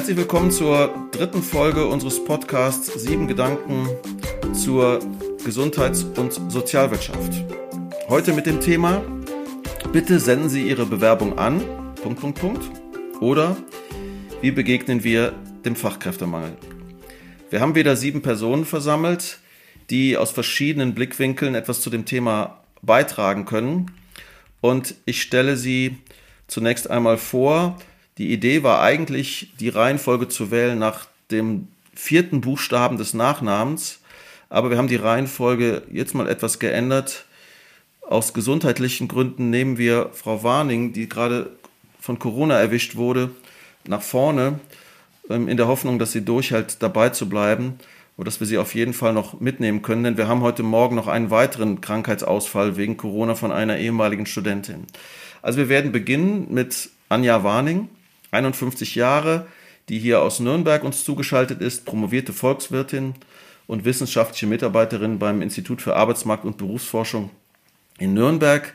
Herzlich willkommen zur dritten Folge unseres Podcasts Sieben Gedanken zur Gesundheits- und Sozialwirtschaft. Heute mit dem Thema Bitte senden Sie Ihre Bewerbung an. Punkt, Punkt, Punkt. Oder wie begegnen wir dem Fachkräftemangel? Wir haben wieder sieben Personen versammelt, die aus verschiedenen Blickwinkeln etwas zu dem Thema beitragen können. Und ich stelle sie zunächst einmal vor. Die Idee war eigentlich, die Reihenfolge zu wählen nach dem vierten Buchstaben des Nachnamens. Aber wir haben die Reihenfolge jetzt mal etwas geändert. Aus gesundheitlichen Gründen nehmen wir Frau Warning, die gerade von Corona erwischt wurde, nach vorne, ähm, in der Hoffnung, dass sie durchhält, dabei zu bleiben und dass wir sie auf jeden Fall noch mitnehmen können, denn wir haben heute Morgen noch einen weiteren Krankheitsausfall wegen Corona von einer ehemaligen Studentin. Also wir werden beginnen mit Anja Warning, 51 Jahre, die hier aus Nürnberg uns zugeschaltet ist, promovierte Volkswirtin und wissenschaftliche Mitarbeiterin beim Institut für Arbeitsmarkt und Berufsforschung in Nürnberg.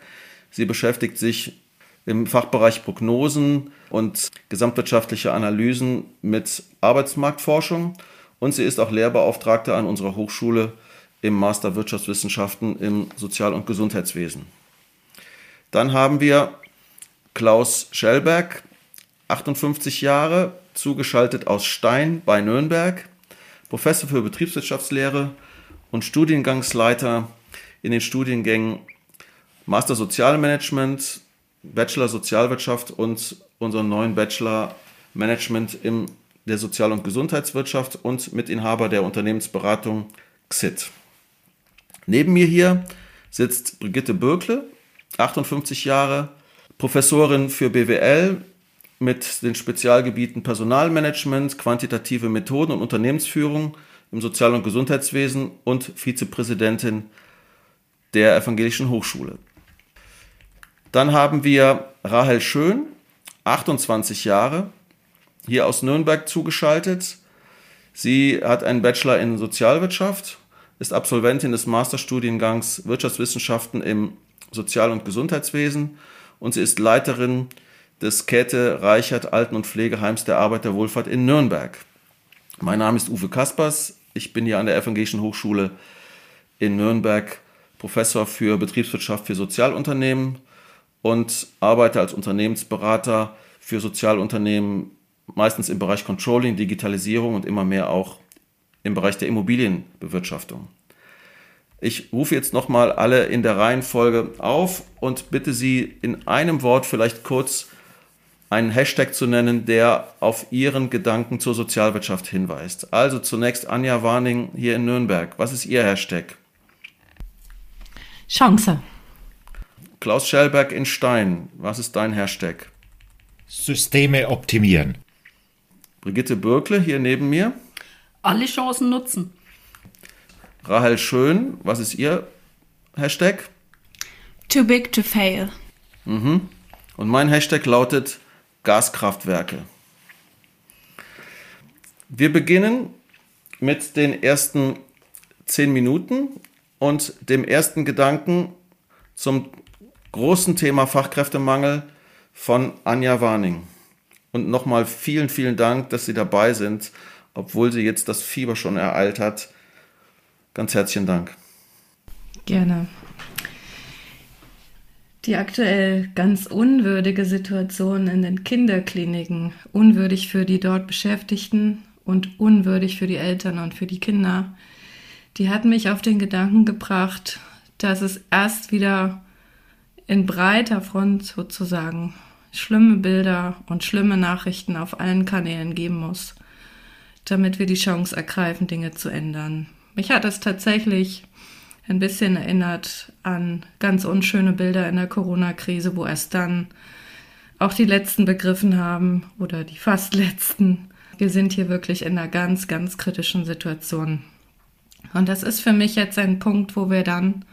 Sie beschäftigt sich im Fachbereich Prognosen und gesamtwirtschaftliche Analysen mit Arbeitsmarktforschung und sie ist auch Lehrbeauftragte an unserer Hochschule im Master Wirtschaftswissenschaften im Sozial- und Gesundheitswesen. Dann haben wir Klaus Schellberg, 58 Jahre, zugeschaltet aus Stein bei Nürnberg, Professor für Betriebswirtschaftslehre und Studiengangsleiter in den Studiengängen Master Sozialmanagement, Bachelor Sozialwirtschaft und unseren neuen Bachelor Management in der Sozial- und Gesundheitswirtschaft und Mitinhaber der Unternehmensberatung XIT. Neben mir hier sitzt Brigitte Bürkle, 58 Jahre, Professorin für BWL mit den Spezialgebieten Personalmanagement, quantitative Methoden und Unternehmensführung im Sozial- und Gesundheitswesen und Vizepräsidentin der Evangelischen Hochschule. Dann haben wir Rahel Schön, 28 Jahre, hier aus Nürnberg zugeschaltet. Sie hat einen Bachelor in Sozialwirtschaft, ist Absolventin des Masterstudiengangs Wirtschaftswissenschaften im Sozial- und Gesundheitswesen und sie ist Leiterin des Käthe Reichert Alten- und Pflegeheims der Arbeiterwohlfahrt in Nürnberg. Mein Name ist Uwe Kaspers. Ich bin hier an der Evangelischen Hochschule in Nürnberg Professor für Betriebswirtschaft für Sozialunternehmen und arbeite als Unternehmensberater für Sozialunternehmen, meistens im Bereich Controlling, Digitalisierung und immer mehr auch im Bereich der Immobilienbewirtschaftung. Ich rufe jetzt nochmal alle in der Reihenfolge auf und bitte Sie in einem Wort vielleicht kurz einen Hashtag zu nennen, der auf Ihren Gedanken zur Sozialwirtschaft hinweist. Also zunächst Anja Warning hier in Nürnberg. Was ist Ihr Hashtag? Chance. Klaus Schellberg in Stein, was ist dein Hashtag? Systeme optimieren. Brigitte Bürkle hier neben mir. Alle Chancen nutzen. Rahel Schön, was ist ihr Hashtag? Too big to fail. Mhm. Und mein Hashtag lautet Gaskraftwerke. Wir beginnen mit den ersten zehn Minuten und dem ersten Gedanken zum großen Thema Fachkräftemangel von Anja Warning. Und nochmal vielen, vielen Dank, dass Sie dabei sind, obwohl sie jetzt das Fieber schon ereilt hat. Ganz herzlichen Dank. Gerne. Die aktuell ganz unwürdige Situation in den Kinderkliniken, unwürdig für die dort Beschäftigten und unwürdig für die Eltern und für die Kinder, die hat mich auf den Gedanken gebracht, dass es erst wieder in breiter Front sozusagen schlimme Bilder und schlimme Nachrichten auf allen Kanälen geben muss, damit wir die Chance ergreifen, Dinge zu ändern. Mich hat es tatsächlich ein bisschen erinnert an ganz unschöne Bilder in der Corona-Krise, wo erst dann auch die Letzten begriffen haben oder die fast Letzten. Wir sind hier wirklich in einer ganz, ganz kritischen Situation. Und das ist für mich jetzt ein Punkt, wo wir dann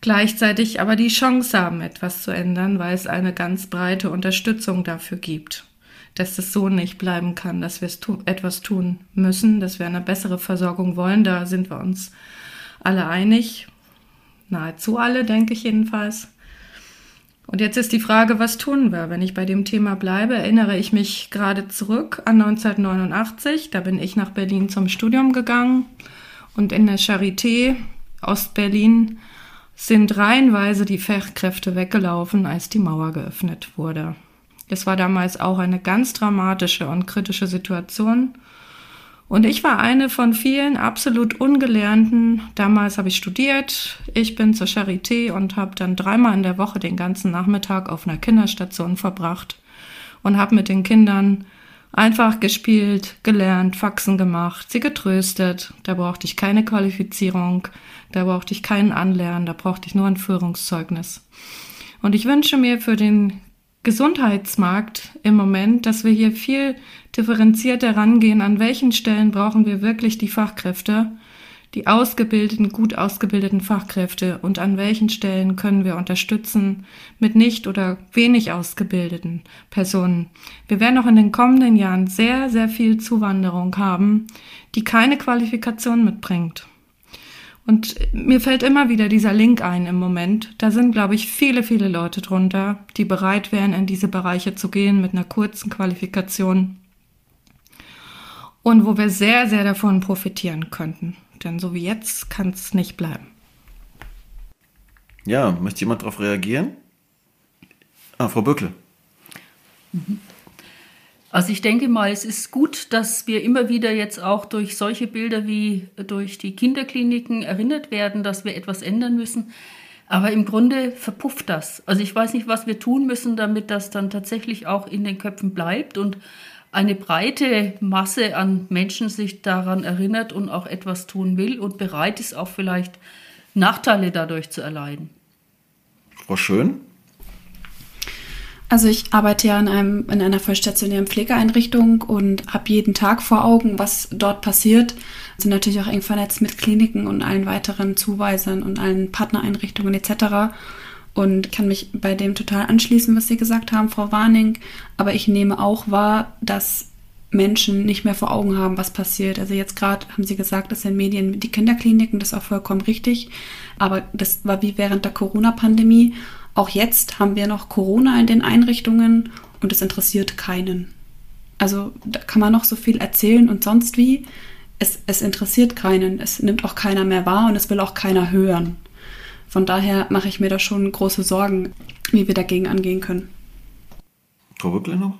gleichzeitig aber die Chance haben, etwas zu ändern, weil es eine ganz breite Unterstützung dafür gibt, dass es so nicht bleiben kann, dass wir tu etwas tun müssen, dass wir eine bessere Versorgung wollen. Da sind wir uns alle einig, nahezu alle, denke ich jedenfalls. Und jetzt ist die Frage, was tun wir? Wenn ich bei dem Thema bleibe, erinnere ich mich gerade zurück an 1989. Da bin ich nach Berlin zum Studium gegangen und in der Charité Ostberlin sind reihenweise die Fachkräfte weggelaufen, als die Mauer geöffnet wurde. Es war damals auch eine ganz dramatische und kritische Situation. Und ich war eine von vielen absolut Ungelernten. Damals habe ich studiert. Ich bin zur Charité und habe dann dreimal in der Woche den ganzen Nachmittag auf einer Kinderstation verbracht und habe mit den Kindern einfach gespielt, gelernt, Faxen gemacht, sie getröstet. Da brauchte ich keine Qualifizierung, da brauchte ich keinen Anlernen, da brauchte ich nur ein Führungszeugnis. Und ich wünsche mir für den Gesundheitsmarkt im Moment, dass wir hier viel differenzierter rangehen, an welchen Stellen brauchen wir wirklich die Fachkräfte, die ausgebildeten, gut ausgebildeten Fachkräfte und an welchen Stellen können wir unterstützen mit nicht oder wenig ausgebildeten Personen. Wir werden auch in den kommenden Jahren sehr, sehr viel Zuwanderung haben, die keine Qualifikation mitbringt. Und mir fällt immer wieder dieser Link ein im Moment. Da sind, glaube ich, viele, viele Leute drunter, die bereit wären, in diese Bereiche zu gehen mit einer kurzen Qualifikation. Und wo wir sehr, sehr davon profitieren könnten. Denn so wie jetzt kann es nicht bleiben. Ja, möchte jemand darauf reagieren? Ah, Frau Böckle. Mhm. Also ich denke mal, es ist gut, dass wir immer wieder jetzt auch durch solche Bilder wie durch die Kinderkliniken erinnert werden, dass wir etwas ändern müssen. Aber im Grunde verpufft das. Also ich weiß nicht, was wir tun müssen, damit das dann tatsächlich auch in den Köpfen bleibt und eine breite Masse an Menschen sich daran erinnert und auch etwas tun will und bereit ist, auch vielleicht Nachteile dadurch zu erleiden. Frau Schön? Also ich arbeite ja in, einem, in einer vollstationären Pflegeeinrichtung und habe jeden Tag vor Augen, was dort passiert. Sind natürlich auch eng vernetzt mit Kliniken und allen weiteren Zuweisern und allen Partnereinrichtungen etc. Und kann mich bei dem total anschließen, was Sie gesagt haben, Frau Warning. Aber ich nehme auch wahr, dass Menschen nicht mehr vor Augen haben, was passiert. Also jetzt gerade haben Sie gesagt, das sind Medien die Kinderkliniken, das ist auch vollkommen richtig. Aber das war wie während der Corona-Pandemie. Auch jetzt haben wir noch Corona in den Einrichtungen und es interessiert keinen. Also da kann man noch so viel erzählen und sonst wie. Es, es interessiert keinen, es nimmt auch keiner mehr wahr und es will auch keiner hören. Von daher mache ich mir da schon große Sorgen, wie wir dagegen angehen können. Frau Bückle noch?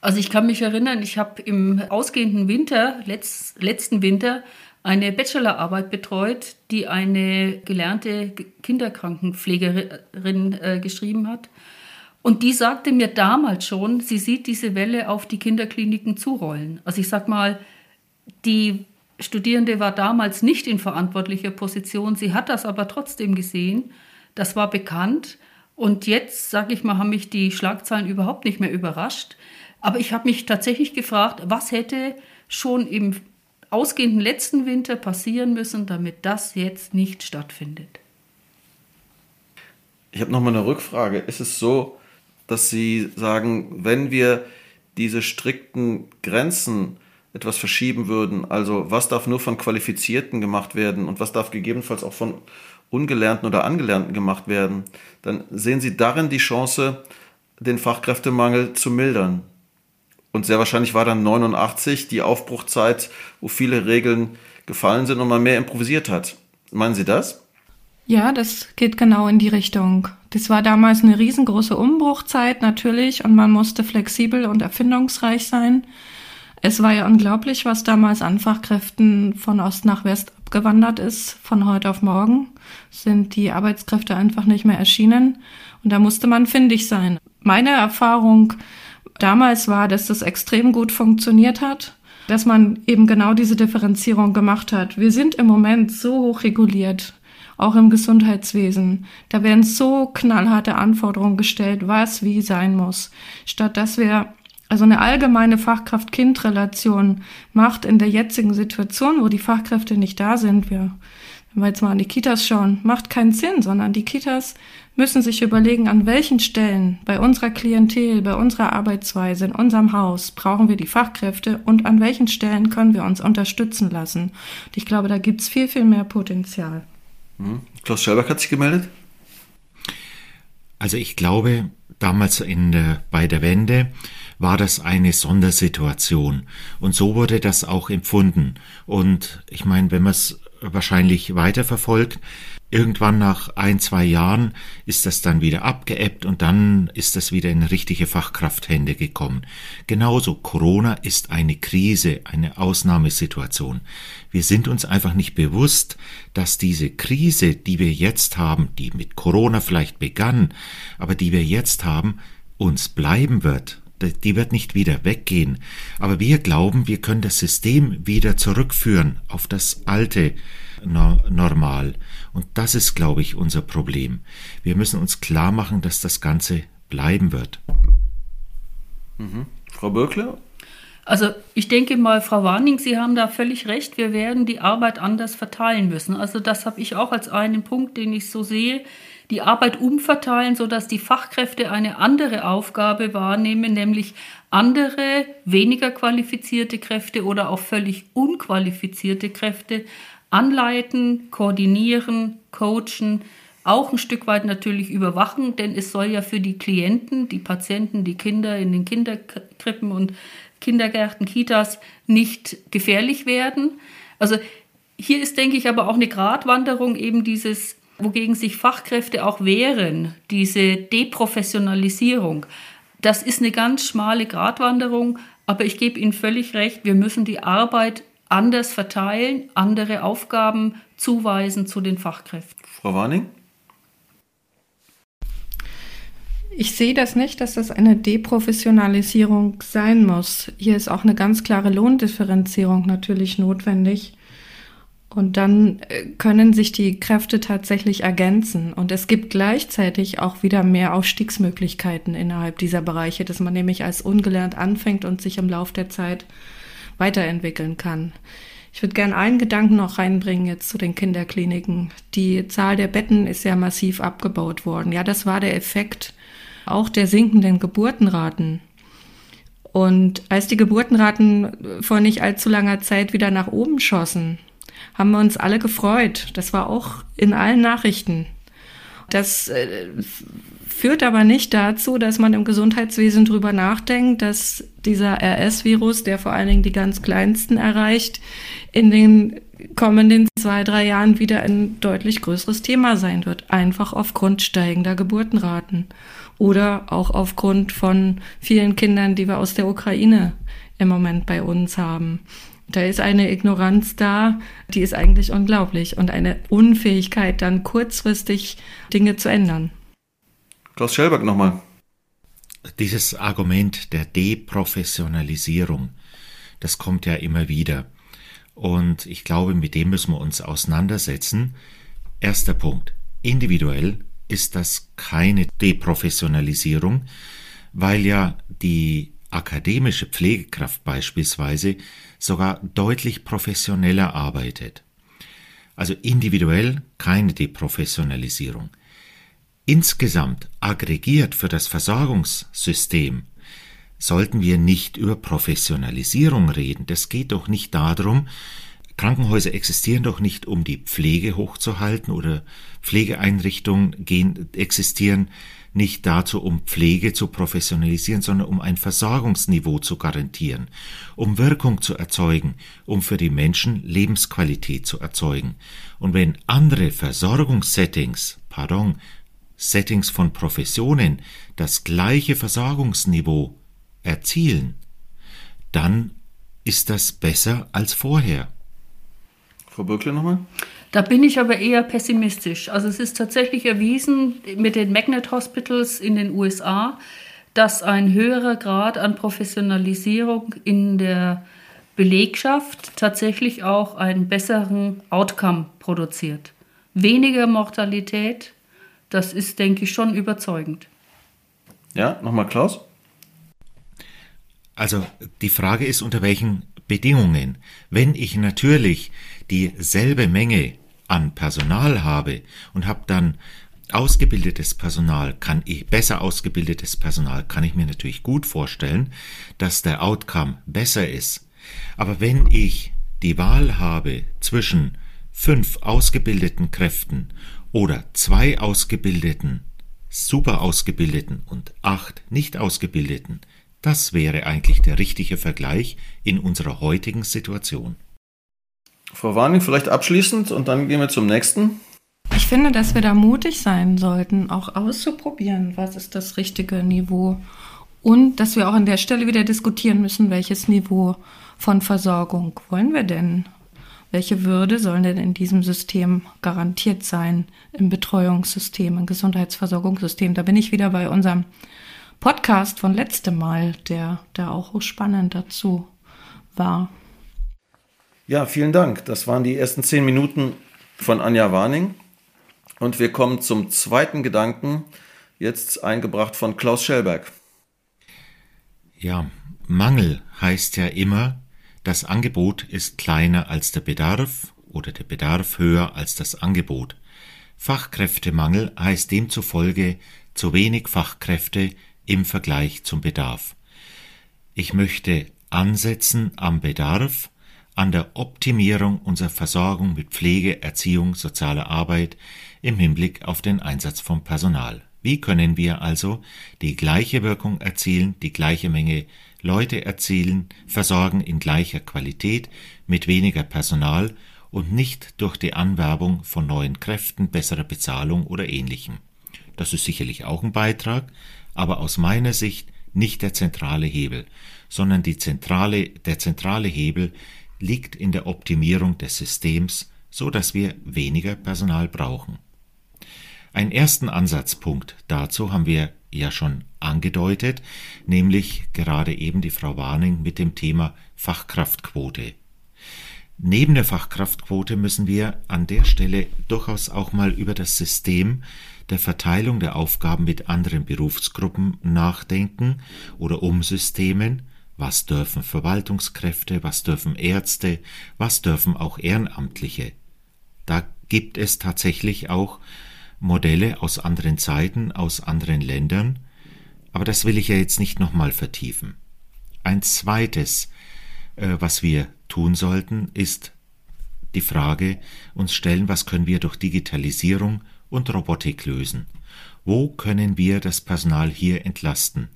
Also ich kann mich erinnern, ich habe im ausgehenden Winter, letzt, letzten Winter, eine Bachelorarbeit betreut, die eine gelernte Kinderkrankenpflegerin äh, geschrieben hat. Und die sagte mir damals schon, sie sieht diese Welle auf die Kinderkliniken zurollen. Also ich sag mal, die Studierende war damals nicht in verantwortlicher Position, sie hat das aber trotzdem gesehen, das war bekannt. Und jetzt, sage ich mal, haben mich die Schlagzeilen überhaupt nicht mehr überrascht. Aber ich habe mich tatsächlich gefragt, was hätte schon im ausgehenden letzten Winter passieren müssen, damit das jetzt nicht stattfindet. Ich habe noch mal eine Rückfrage. Ist es so, dass Sie sagen, wenn wir diese strikten Grenzen etwas verschieben würden, also was darf nur von Qualifizierten gemacht werden und was darf gegebenenfalls auch von Ungelernten oder Angelernten gemacht werden, dann sehen Sie darin die Chance, den Fachkräftemangel zu mildern. Und sehr wahrscheinlich war dann 89 die Aufbruchzeit, wo viele Regeln gefallen sind und man mehr improvisiert hat. Meinen Sie das? Ja, das geht genau in die Richtung. Das war damals eine riesengroße Umbruchzeit natürlich und man musste flexibel und erfindungsreich sein. Es war ja unglaublich, was damals an Fachkräften von Ost nach West abgewandert ist. Von heute auf morgen sind die Arbeitskräfte einfach nicht mehr erschienen und da musste man findig sein. Meine Erfahrung damals war, dass das extrem gut funktioniert hat, dass man eben genau diese Differenzierung gemacht hat. Wir sind im Moment so hoch reguliert, auch im Gesundheitswesen. Da werden so knallharte Anforderungen gestellt, was wie sein muss, statt dass wir also eine allgemeine Fachkraft-Kind-Relation macht in der jetzigen Situation, wo die Fachkräfte nicht da sind, wir wenn wir jetzt mal an die Kitas schauen, macht keinen Sinn, sondern die Kitas müssen sich überlegen, an welchen Stellen bei unserer Klientel, bei unserer Arbeitsweise, in unserem Haus brauchen wir die Fachkräfte und an welchen Stellen können wir uns unterstützen lassen. Und ich glaube, da gibt es viel, viel mehr Potenzial. Hm. Klaus Schelberg hat sich gemeldet. Also ich glaube, damals in der, bei der Wende war das eine Sondersituation. Und so wurde das auch empfunden. Und ich meine, wenn man es wahrscheinlich weiterverfolgt, Irgendwann nach ein, zwei Jahren ist das dann wieder abgeebbt und dann ist das wieder in richtige Fachkrafthände gekommen. Genauso, Corona ist eine Krise, eine Ausnahmesituation. Wir sind uns einfach nicht bewusst, dass diese Krise, die wir jetzt haben, die mit Corona vielleicht begann, aber die wir jetzt haben, uns bleiben wird. Die wird nicht wieder weggehen. Aber wir glauben, wir können das System wieder zurückführen auf das alte no normal. Und das ist, glaube ich, unser Problem. Wir müssen uns klar machen, dass das Ganze bleiben wird. Mhm. Frau Böckler? Also ich denke mal, Frau Warning, Sie haben da völlig recht. Wir werden die Arbeit anders verteilen müssen. Also das habe ich auch als einen Punkt, den ich so sehe. Die Arbeit umverteilen, sodass die Fachkräfte eine andere Aufgabe wahrnehmen, nämlich andere, weniger qualifizierte Kräfte oder auch völlig unqualifizierte Kräfte anleiten, koordinieren, coachen, auch ein Stück weit natürlich überwachen, denn es soll ja für die Klienten, die Patienten, die Kinder in den Kinderkrippen und Kindergärten, Kitas nicht gefährlich werden. Also hier ist, denke ich, aber auch eine Gratwanderung eben dieses, wogegen sich Fachkräfte auch wehren, diese Deprofessionalisierung. Das ist eine ganz schmale Gratwanderung, aber ich gebe Ihnen völlig recht, wir müssen die Arbeit anders verteilen, andere Aufgaben zuweisen zu den Fachkräften. Frau Warning? Ich sehe das nicht, dass das eine Deprofessionalisierung sein muss. Hier ist auch eine ganz klare Lohndifferenzierung natürlich notwendig. Und dann äh, können sich die Kräfte tatsächlich ergänzen. Und es gibt gleichzeitig auch wieder mehr Aufstiegsmöglichkeiten innerhalb dieser Bereiche, dass man nämlich als ungelernt anfängt und sich im Laufe der Zeit weiterentwickeln kann. Ich würde gerne einen Gedanken noch reinbringen jetzt zu den Kinderkliniken. Die Zahl der Betten ist ja massiv abgebaut worden. Ja, das war der Effekt auch der sinkenden Geburtenraten. Und als die Geburtenraten vor nicht allzu langer Zeit wieder nach oben schossen, haben wir uns alle gefreut. Das war auch in allen Nachrichten. Das äh, führt aber nicht dazu, dass man im Gesundheitswesen drüber nachdenkt, dass dieser RS-Virus, der vor allen Dingen die ganz kleinsten erreicht, in den kommenden zwei, drei Jahren wieder ein deutlich größeres Thema sein wird. Einfach aufgrund steigender Geburtenraten oder auch aufgrund von vielen Kindern, die wir aus der Ukraine im Moment bei uns haben. Da ist eine Ignoranz da, die ist eigentlich unglaublich und eine Unfähigkeit, dann kurzfristig Dinge zu ändern. Klaus Schellberg nochmal. Dieses Argument der Deprofessionalisierung, das kommt ja immer wieder. Und ich glaube, mit dem müssen wir uns auseinandersetzen. Erster Punkt. Individuell ist das keine Deprofessionalisierung, weil ja die akademische Pflegekraft beispielsweise sogar deutlich professioneller arbeitet. Also individuell keine Deprofessionalisierung. Insgesamt aggregiert für das Versorgungssystem sollten wir nicht über Professionalisierung reden. Das geht doch nicht darum, Krankenhäuser existieren doch nicht, um die Pflege hochzuhalten oder Pflegeeinrichtungen gehen, existieren nicht dazu, um Pflege zu professionalisieren, sondern um ein Versorgungsniveau zu garantieren, um Wirkung zu erzeugen, um für die Menschen Lebensqualität zu erzeugen. Und wenn andere Versorgungssettings, pardon, Settings von Professionen das gleiche Versorgungsniveau erzielen, dann ist das besser als vorher. Frau Böckle nochmal? Da bin ich aber eher pessimistisch. Also es ist tatsächlich erwiesen mit den Magnet Hospitals in den USA, dass ein höherer Grad an Professionalisierung in der Belegschaft tatsächlich auch einen besseren Outcome produziert. Weniger Mortalität, das ist, denke ich, schon überzeugend. Ja, nochmal Klaus. Also die Frage ist, unter welchen Bedingungen. Wenn ich natürlich dieselbe Menge an Personal habe und habe dann ausgebildetes Personal, kann ich besser ausgebildetes Personal, kann ich mir natürlich gut vorstellen, dass der Outcome besser ist. Aber wenn ich die Wahl habe zwischen fünf ausgebildeten Kräften oder zwei ausgebildeten super ausgebildeten und acht nicht ausgebildeten. Das wäre eigentlich der richtige Vergleich in unserer heutigen Situation. Frau Warning, vielleicht abschließend und dann gehen wir zum nächsten. Ich finde, dass wir da mutig sein sollten, auch auszuprobieren, was ist das richtige Niveau. Und dass wir auch an der Stelle wieder diskutieren müssen, welches Niveau von Versorgung wollen wir denn? Welche Würde soll denn in diesem System garantiert sein, im Betreuungssystem, im Gesundheitsversorgungssystem? Da bin ich wieder bei unserem Podcast von letztem Mal, der da auch spannend dazu war. Ja, vielen Dank. Das waren die ersten zehn Minuten von Anja Warning. Und wir kommen zum zweiten Gedanken, jetzt eingebracht von Klaus Schellberg. Ja, Mangel heißt ja immer, das Angebot ist kleiner als der Bedarf oder der Bedarf höher als das Angebot. Fachkräftemangel heißt demzufolge zu wenig Fachkräfte im Vergleich zum Bedarf. Ich möchte ansetzen am Bedarf, an der Optimierung unserer Versorgung mit Pflege, Erziehung, sozialer Arbeit im Hinblick auf den Einsatz von Personal. Wie können wir also die gleiche Wirkung erzielen, die gleiche Menge Leute erzielen, versorgen in gleicher Qualität mit weniger Personal und nicht durch die Anwerbung von neuen Kräften, besserer Bezahlung oder ähnlichem. Das ist sicherlich auch ein Beitrag, aber aus meiner Sicht nicht der zentrale Hebel, sondern die zentrale, der zentrale Hebel liegt in der Optimierung des Systems, so dass wir weniger Personal brauchen. Einen ersten Ansatzpunkt dazu haben wir ja schon angedeutet, nämlich gerade eben die Frau Warning mit dem Thema Fachkraftquote. Neben der Fachkraftquote müssen wir an der Stelle durchaus auch mal über das System der Verteilung der Aufgaben mit anderen Berufsgruppen nachdenken oder Umsystemen. Was dürfen Verwaltungskräfte, was dürfen Ärzte, was dürfen auch Ehrenamtliche? Da gibt es tatsächlich auch Modelle aus anderen Zeiten, aus anderen Ländern, aber das will ich ja jetzt nicht nochmal vertiefen. Ein zweites, äh, was wir tun sollten, ist die Frage uns stellen, was können wir durch Digitalisierung und Robotik lösen? Wo können wir das Personal hier entlasten?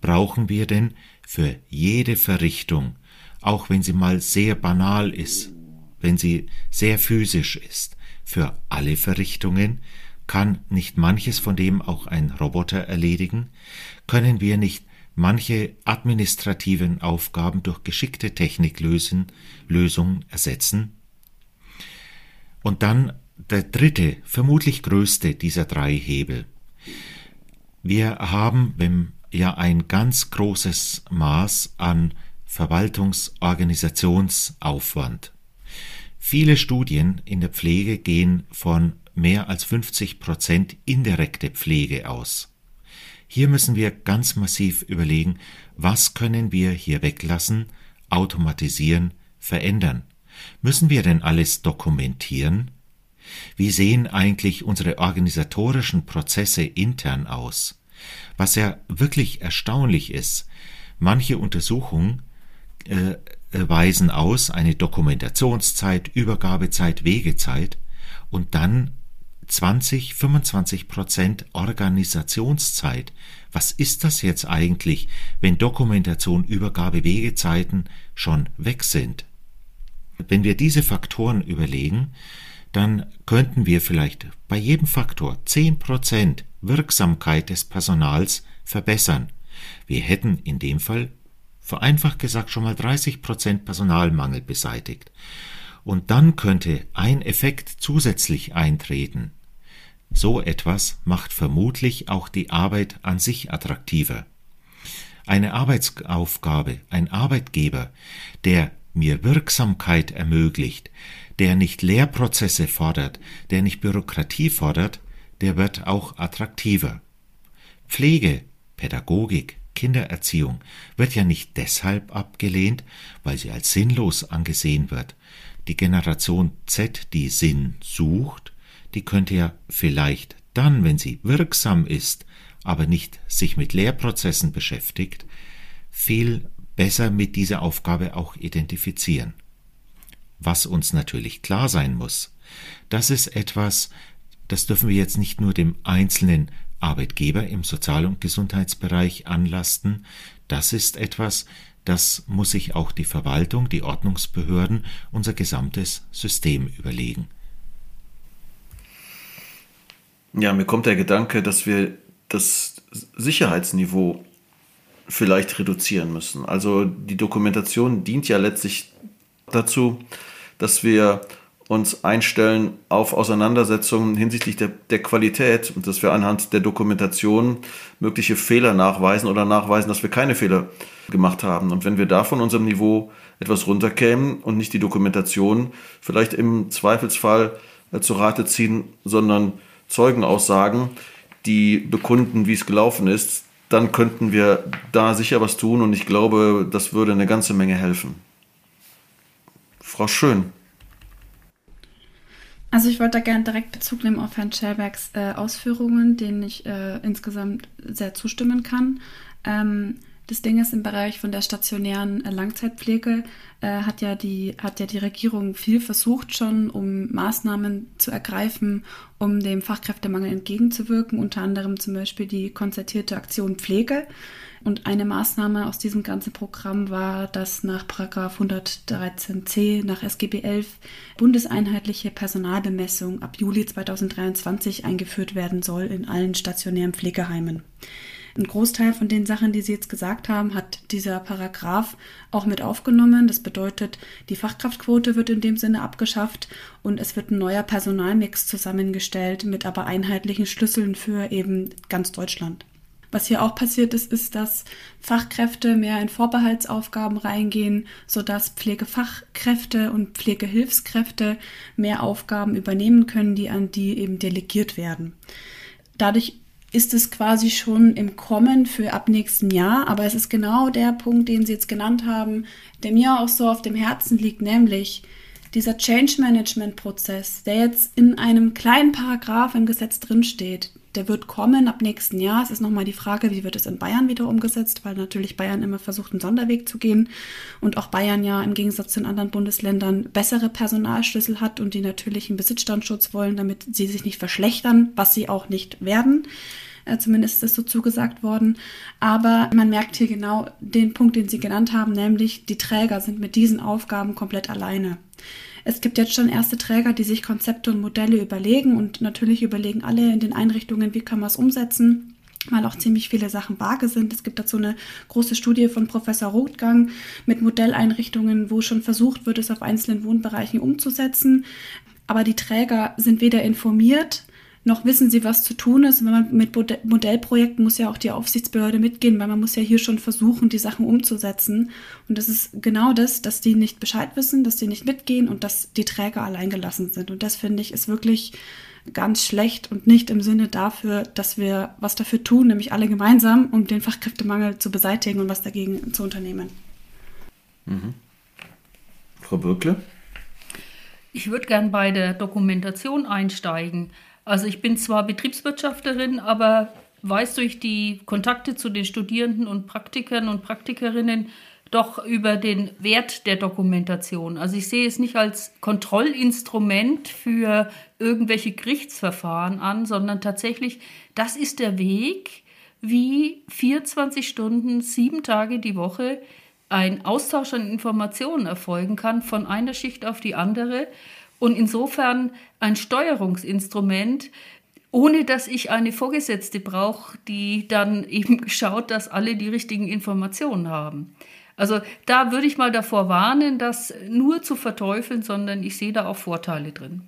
Brauchen wir denn für jede Verrichtung, auch wenn sie mal sehr banal ist, wenn sie sehr physisch ist, für alle Verrichtungen kann nicht manches von dem auch ein Roboter erledigen? Können wir nicht manche administrativen Aufgaben durch geschickte Techniklösungen Lösungen ersetzen? Und dann der dritte, vermutlich größte dieser drei Hebel. Wir haben wenn, ja ein ganz großes Maß an Verwaltungsorganisationsaufwand. Viele Studien in der Pflege gehen von mehr als 50 Prozent indirekte Pflege aus. Hier müssen wir ganz massiv überlegen, was können wir hier weglassen, automatisieren, verändern. Müssen wir denn alles dokumentieren? Wie sehen eigentlich unsere organisatorischen Prozesse intern aus? Was ja wirklich erstaunlich ist, manche Untersuchungen äh, weisen aus eine Dokumentationszeit, Übergabezeit, Wegezeit und dann 20, 25 Prozent Organisationszeit. Was ist das jetzt eigentlich, wenn Dokumentation, Übergabe, Wegezeiten schon weg sind? Wenn wir diese Faktoren überlegen, dann könnten wir vielleicht bei jedem Faktor 10 Prozent Wirksamkeit des Personals verbessern. Wir hätten in dem Fall vereinfacht gesagt schon mal 30 Prozent Personalmangel beseitigt. Und dann könnte ein Effekt zusätzlich eintreten. So etwas macht vermutlich auch die Arbeit an sich attraktiver. Eine Arbeitsaufgabe, ein Arbeitgeber, der mir Wirksamkeit ermöglicht, der nicht Lehrprozesse fordert, der nicht Bürokratie fordert, der wird auch attraktiver. Pflege, Pädagogik, Kindererziehung wird ja nicht deshalb abgelehnt, weil sie als sinnlos angesehen wird, die Generation Z, die Sinn sucht, die könnte ja vielleicht dann, wenn sie wirksam ist, aber nicht sich mit Lehrprozessen beschäftigt, viel besser mit dieser Aufgabe auch identifizieren. Was uns natürlich klar sein muss, das ist etwas, das dürfen wir jetzt nicht nur dem einzelnen Arbeitgeber im Sozial- und Gesundheitsbereich anlasten. Das ist etwas, das muss sich auch die Verwaltung, die Ordnungsbehörden, unser gesamtes System überlegen. Ja, mir kommt der Gedanke, dass wir das Sicherheitsniveau vielleicht reduzieren müssen. Also die Dokumentation dient ja letztlich dazu, dass wir uns einstellen auf Auseinandersetzungen hinsichtlich der, der Qualität und dass wir anhand der Dokumentation mögliche Fehler nachweisen oder nachweisen, dass wir keine Fehler gemacht haben. Und wenn wir da von unserem Niveau etwas runterkämen und nicht die Dokumentation vielleicht im Zweifelsfall äh, zu Rate ziehen, sondern Zeugenaussagen, die bekunden, wie es gelaufen ist, dann könnten wir da sicher was tun und ich glaube, das würde eine ganze Menge helfen. Frau Schön. Also ich wollte da gerne direkt Bezug nehmen auf Herrn Schellbergs äh, Ausführungen, denen ich äh, insgesamt sehr zustimmen kann. Ähm, das Ding ist, im Bereich von der stationären äh, Langzeitpflege äh, hat, ja die, hat ja die Regierung viel versucht schon, um Maßnahmen zu ergreifen, um dem Fachkräftemangel entgegenzuwirken, unter anderem zum Beispiel die konzertierte Aktion Pflege. Und eine Maßnahme aus diesem ganzen Programm war, dass nach 113c nach SGB 11 bundeseinheitliche Personalbemessung ab Juli 2023 eingeführt werden soll in allen stationären Pflegeheimen. Ein Großteil von den Sachen, die Sie jetzt gesagt haben, hat dieser Paragraph auch mit aufgenommen. Das bedeutet, die Fachkraftquote wird in dem Sinne abgeschafft und es wird ein neuer Personalmix zusammengestellt mit aber einheitlichen Schlüsseln für eben ganz Deutschland. Was hier auch passiert ist, ist, dass Fachkräfte mehr in Vorbehaltsaufgaben reingehen, sodass Pflegefachkräfte und Pflegehilfskräfte mehr Aufgaben übernehmen können, die an die eben delegiert werden. Dadurch ist es quasi schon im Kommen für ab nächsten Jahr, aber es ist genau der Punkt, den Sie jetzt genannt haben, der mir auch so auf dem Herzen liegt, nämlich dieser Change Management Prozess, der jetzt in einem kleinen Paragraph im Gesetz drinsteht, der wird kommen ab nächsten Jahr. Es ist nochmal die Frage, wie wird es in Bayern wieder umgesetzt, weil natürlich Bayern immer versucht, einen Sonderweg zu gehen und auch Bayern ja im Gegensatz zu den anderen Bundesländern bessere Personalschlüssel hat und die natürlich einen Besitzstandschutz wollen, damit sie sich nicht verschlechtern, was sie auch nicht werden. Äh, zumindest ist das so zugesagt worden. Aber man merkt hier genau den Punkt, den Sie genannt haben, nämlich die Träger sind mit diesen Aufgaben komplett alleine. Es gibt jetzt schon erste Träger, die sich Konzepte und Modelle überlegen und natürlich überlegen alle in den Einrichtungen, wie kann man es umsetzen weil auch ziemlich viele Sachen vage sind. Es gibt dazu eine große Studie von Professor Rothgang mit Modelleinrichtungen, wo schon versucht wird, es auf einzelnen Wohnbereichen umzusetzen. Aber die Träger sind weder informiert, noch wissen sie, was zu tun ist. Und wenn man mit Modellprojekten muss ja auch die Aufsichtsbehörde mitgehen, weil man muss ja hier schon versuchen, die Sachen umzusetzen. Und das ist genau das, dass die nicht Bescheid wissen, dass die nicht mitgehen und dass die Träger alleingelassen sind. Und das finde ich ist wirklich ganz schlecht und nicht im Sinne dafür, dass wir was dafür tun, nämlich alle gemeinsam, um den Fachkräftemangel zu beseitigen und was dagegen zu unternehmen. Mhm. Frau Bürkle? Ich würde gern bei der Dokumentation einsteigen. Also ich bin zwar Betriebswirtschafterin, aber weiß durch die Kontakte zu den Studierenden und Praktikern und Praktikerinnen doch über den Wert der Dokumentation. Also ich sehe es nicht als Kontrollinstrument für irgendwelche Gerichtsverfahren an, sondern tatsächlich, das ist der Weg, wie 24 Stunden, sieben Tage die Woche ein Austausch an Informationen erfolgen kann, von einer Schicht auf die andere und insofern ein Steuerungsinstrument, ohne dass ich eine Vorgesetzte brauche, die dann eben schaut, dass alle die richtigen Informationen haben. Also da würde ich mal davor warnen, das nur zu verteufeln, sondern ich sehe da auch Vorteile drin.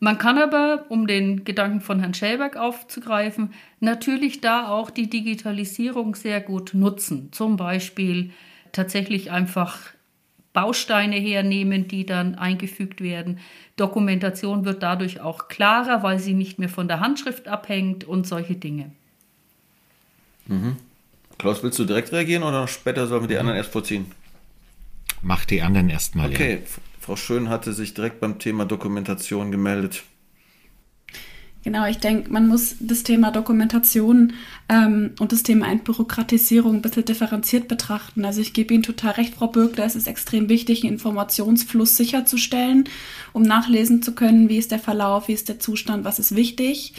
Man kann aber, um den Gedanken von Herrn Schellberg aufzugreifen, natürlich da auch die Digitalisierung sehr gut nutzen. Zum Beispiel tatsächlich einfach Bausteine hernehmen, die dann eingefügt werden. Dokumentation wird dadurch auch klarer, weil sie nicht mehr von der Handschrift abhängt und solche Dinge. Mhm. Klaus, willst du direkt reagieren oder später sollen wir die anderen erst vorziehen? Mach die anderen erstmal. Okay, ja. Frau Schön hatte sich direkt beim Thema Dokumentation gemeldet. Genau, ich denke, man muss das Thema Dokumentation ähm, und das Thema Entbürokratisierung ein bisschen differenziert betrachten. Also ich gebe Ihnen total recht, Frau Bürgler, es ist extrem wichtig, einen Informationsfluss sicherzustellen, um nachlesen zu können, wie ist der Verlauf, wie ist der Zustand, was ist wichtig.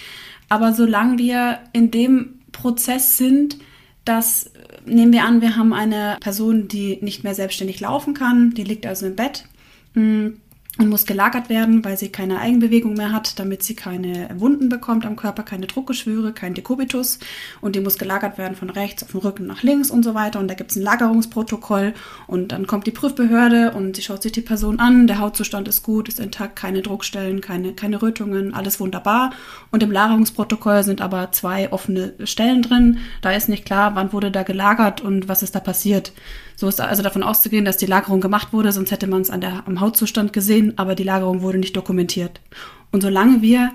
Aber solange wir in dem Prozess sind, dass nehmen wir an, wir haben eine Person, die nicht mehr selbstständig laufen kann, die liegt also im Bett hm, und muss gelagert werden, weil sie keine Eigenbewegung mehr hat, damit sie keine Wunden bekommt am Körper, keine Druckgeschwüre, kein Dekubitus. Und die muss gelagert werden von rechts auf den Rücken nach links und so weiter. Und da gibt es ein Lagerungsprotokoll. Und dann kommt die Prüfbehörde und sie schaut sich die Person an. Der Hautzustand ist gut, ist intakt, keine Druckstellen, keine, keine Rötungen, alles wunderbar. Und im Lagerungsprotokoll sind aber zwei offene Stellen drin. Da ist nicht klar, wann wurde da gelagert und was ist da passiert. So ist also davon auszugehen, dass die Lagerung gemacht wurde, sonst hätte man es am Hautzustand gesehen, aber die Lagerung wurde nicht dokumentiert. Und solange wir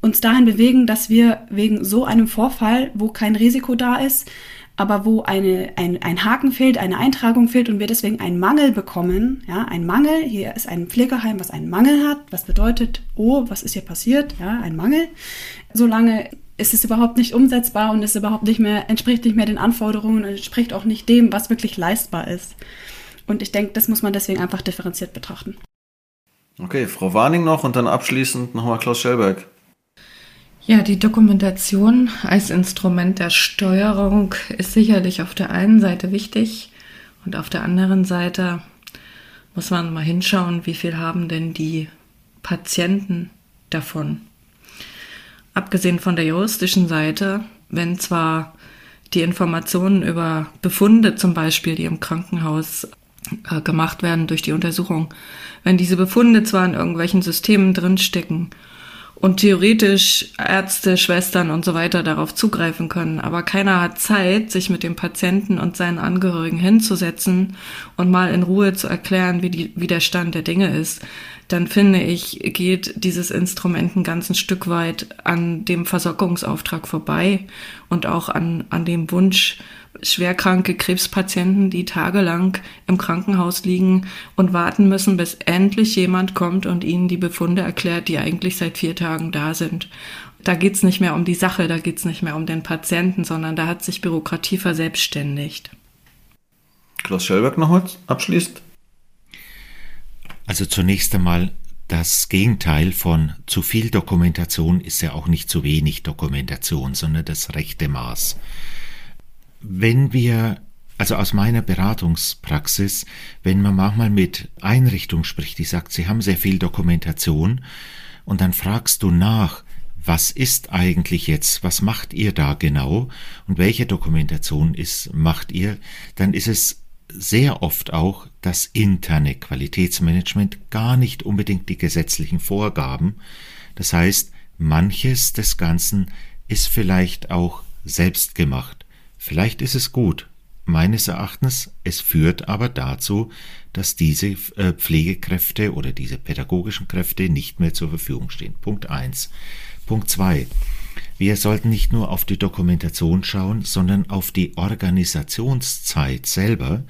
uns dahin bewegen, dass wir wegen so einem Vorfall, wo kein Risiko da ist, aber wo eine, ein, ein Haken fehlt, eine Eintragung fehlt und wir deswegen einen Mangel bekommen, ja, ein Mangel, hier ist ein Pflegeheim, was einen Mangel hat, was bedeutet, oh, was ist hier passiert, ja, ein Mangel, solange ist es überhaupt nicht umsetzbar und ist überhaupt nicht mehr, entspricht nicht mehr den Anforderungen und entspricht auch nicht dem, was wirklich leistbar ist. Und ich denke, das muss man deswegen einfach differenziert betrachten. Okay, Frau Warning noch und dann abschließend nochmal Klaus Schellberg. Ja, die Dokumentation als Instrument der Steuerung ist sicherlich auf der einen Seite wichtig und auf der anderen Seite muss man mal hinschauen, wie viel haben denn die Patienten davon abgesehen von der juristischen Seite, wenn zwar die Informationen über Befunde zum Beispiel, die im Krankenhaus äh, gemacht werden durch die Untersuchung, wenn diese Befunde zwar in irgendwelchen Systemen drinstecken und theoretisch Ärzte, Schwestern und so weiter darauf zugreifen können. Aber keiner hat Zeit, sich mit dem Patienten und seinen Angehörigen hinzusetzen und mal in Ruhe zu erklären, wie, die, wie der Stand der Dinge ist. Dann finde ich, geht dieses Instrument ein ganzes Stück weit an dem Versorgungsauftrag vorbei und auch an, an dem Wunsch, schwerkranke Krebspatienten, die tagelang im Krankenhaus liegen und warten müssen, bis endlich jemand kommt und ihnen die Befunde erklärt, die eigentlich seit vier Tagen da sind. Da geht's nicht mehr um die Sache, da geht's nicht mehr um den Patienten, sondern da hat sich Bürokratie verselbstständigt. Klaus Schellberg noch was abschließt? Also zunächst einmal das Gegenteil von zu viel Dokumentation ist ja auch nicht zu wenig Dokumentation, sondern das rechte Maß. Wenn wir, also aus meiner Beratungspraxis, wenn man manchmal mit Einrichtungen spricht, die sagt, sie haben sehr viel Dokumentation, und dann fragst du nach, was ist eigentlich jetzt, was macht ihr da genau und welche Dokumentation ist, macht ihr, dann ist es sehr oft auch das interne Qualitätsmanagement, gar nicht unbedingt die gesetzlichen Vorgaben. Das heißt, manches des Ganzen ist vielleicht auch selbst gemacht. Vielleicht ist es gut. Meines Erachtens, es führt aber dazu, dass diese äh, Pflegekräfte oder diese pädagogischen Kräfte nicht mehr zur Verfügung stehen. Punkt eins. Punkt zwei. Wir sollten nicht nur auf die Dokumentation schauen, sondern auf die Organisationszeit selber,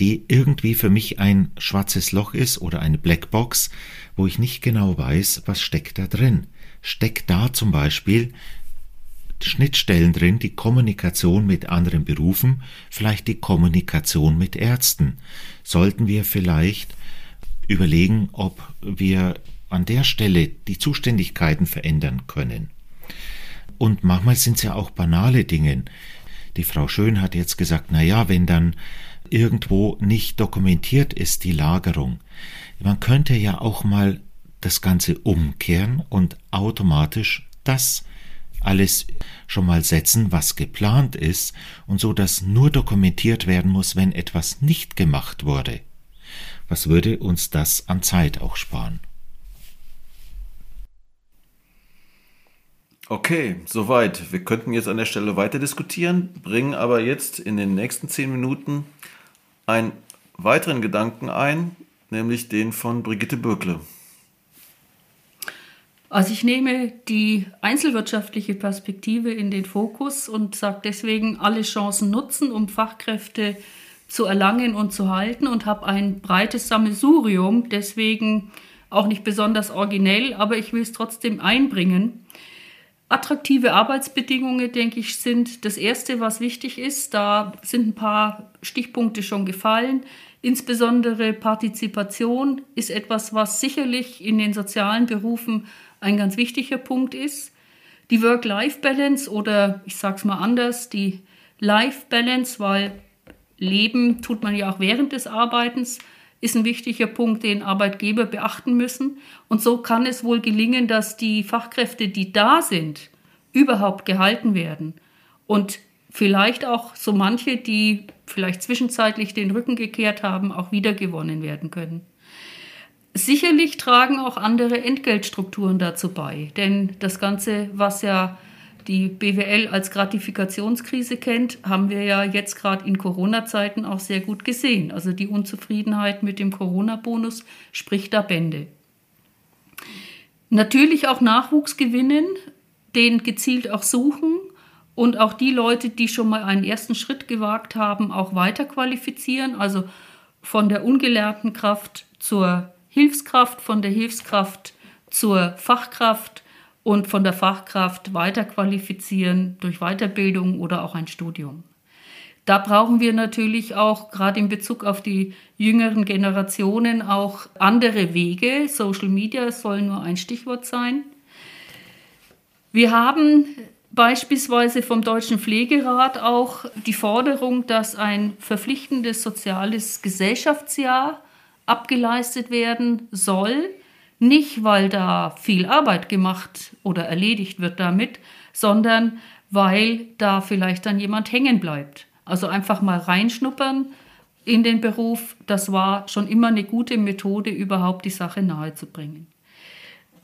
die irgendwie für mich ein schwarzes Loch ist oder eine Blackbox, wo ich nicht genau weiß, was steckt da drin. Steckt da zum Beispiel Schnittstellen drin, die Kommunikation mit anderen Berufen, vielleicht die Kommunikation mit Ärzten. Sollten wir vielleicht überlegen, ob wir an der Stelle die Zuständigkeiten verändern können. Und manchmal sind es ja auch banale Dinge. Die Frau Schön hat jetzt gesagt, na ja, wenn dann irgendwo nicht dokumentiert ist die Lagerung. Man könnte ja auch mal das Ganze umkehren und automatisch das alles schon mal setzen, was geplant ist, und so dass nur dokumentiert werden muss, wenn etwas nicht gemacht wurde. Was würde uns das an Zeit auch sparen? Okay, soweit. Wir könnten jetzt an der Stelle weiter diskutieren, bringen aber jetzt in den nächsten zehn Minuten einen weiteren Gedanken ein, nämlich den von Brigitte Bürkle. Also ich nehme die einzelwirtschaftliche Perspektive in den Fokus und sage deswegen alle Chancen nutzen, um Fachkräfte zu erlangen und zu halten und habe ein breites Sammelsurium, deswegen auch nicht besonders originell, aber ich will es trotzdem einbringen. Attraktive Arbeitsbedingungen, denke ich, sind das Erste, was wichtig ist. Da sind ein paar Stichpunkte schon gefallen. Insbesondere Partizipation ist etwas, was sicherlich in den sozialen Berufen ein ganz wichtiger Punkt ist. Die Work-Life-Balance oder ich sage es mal anders, die Life-Balance, weil Leben tut man ja auch während des Arbeitens, ist ein wichtiger Punkt, den Arbeitgeber beachten müssen. Und so kann es wohl gelingen, dass die Fachkräfte, die da sind, überhaupt gehalten werden. Und vielleicht auch so manche, die vielleicht zwischenzeitlich den Rücken gekehrt haben, auch wiedergewonnen werden können. Sicherlich tragen auch andere Entgeltstrukturen dazu bei, denn das Ganze, was ja die BWL als Gratifikationskrise kennt, haben wir ja jetzt gerade in Corona-Zeiten auch sehr gut gesehen. Also die Unzufriedenheit mit dem Corona-Bonus spricht da Bände. Natürlich auch Nachwuchs gewinnen, den gezielt auch suchen und auch die Leute, die schon mal einen ersten Schritt gewagt haben, auch weiter qualifizieren. Also von der ungelernten Kraft zur Hilfskraft, von der Hilfskraft zur Fachkraft und von der Fachkraft weiterqualifizieren durch Weiterbildung oder auch ein Studium. Da brauchen wir natürlich auch gerade in Bezug auf die jüngeren Generationen auch andere Wege. Social Media soll nur ein Stichwort sein. Wir haben beispielsweise vom Deutschen Pflegerat auch die Forderung, dass ein verpflichtendes soziales Gesellschaftsjahr abgeleistet werden soll nicht, weil da viel Arbeit gemacht oder erledigt wird damit, sondern weil da vielleicht dann jemand hängen bleibt. Also einfach mal reinschnuppern in den Beruf, das war schon immer eine gute Methode, überhaupt die Sache nahezubringen.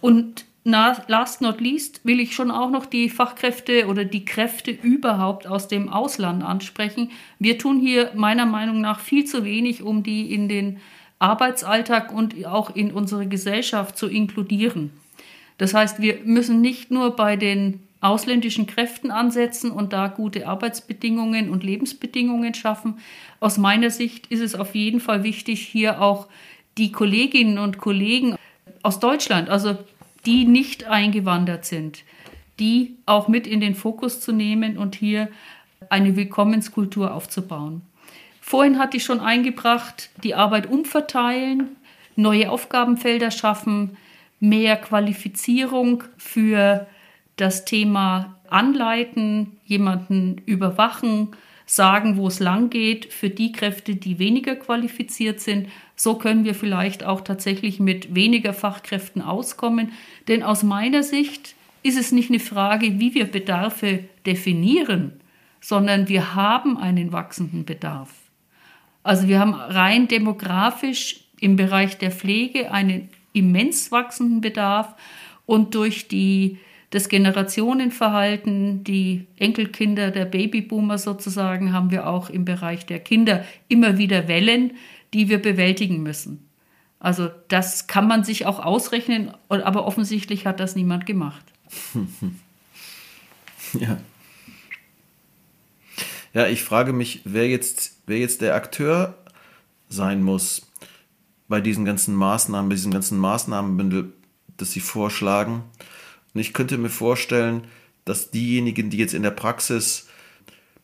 Und last not least will ich schon auch noch die Fachkräfte oder die Kräfte überhaupt aus dem Ausland ansprechen. Wir tun hier meiner Meinung nach viel zu wenig, um die in den Arbeitsalltag und auch in unsere Gesellschaft zu inkludieren. Das heißt, wir müssen nicht nur bei den ausländischen Kräften ansetzen und da gute Arbeitsbedingungen und Lebensbedingungen schaffen. Aus meiner Sicht ist es auf jeden Fall wichtig, hier auch die Kolleginnen und Kollegen aus Deutschland, also die nicht eingewandert sind, die auch mit in den Fokus zu nehmen und hier eine Willkommenskultur aufzubauen. Vorhin hatte ich schon eingebracht, die Arbeit umverteilen, neue Aufgabenfelder schaffen, mehr Qualifizierung für das Thema anleiten, jemanden überwachen, sagen, wo es lang geht, für die Kräfte, die weniger qualifiziert sind. So können wir vielleicht auch tatsächlich mit weniger Fachkräften auskommen. Denn aus meiner Sicht ist es nicht eine Frage, wie wir Bedarfe definieren, sondern wir haben einen wachsenden Bedarf. Also wir haben rein demografisch im Bereich der Pflege einen immens wachsenden Bedarf und durch die, das Generationenverhalten, die Enkelkinder der Babyboomer sozusagen, haben wir auch im Bereich der Kinder immer wieder Wellen, die wir bewältigen müssen. Also das kann man sich auch ausrechnen, aber offensichtlich hat das niemand gemacht. ja. Ja, ich frage mich, wer jetzt, wer jetzt der Akteur sein muss bei diesen ganzen Maßnahmen, bei diesem ganzen Maßnahmenbündel, das Sie vorschlagen. Und ich könnte mir vorstellen, dass diejenigen, die jetzt in der Praxis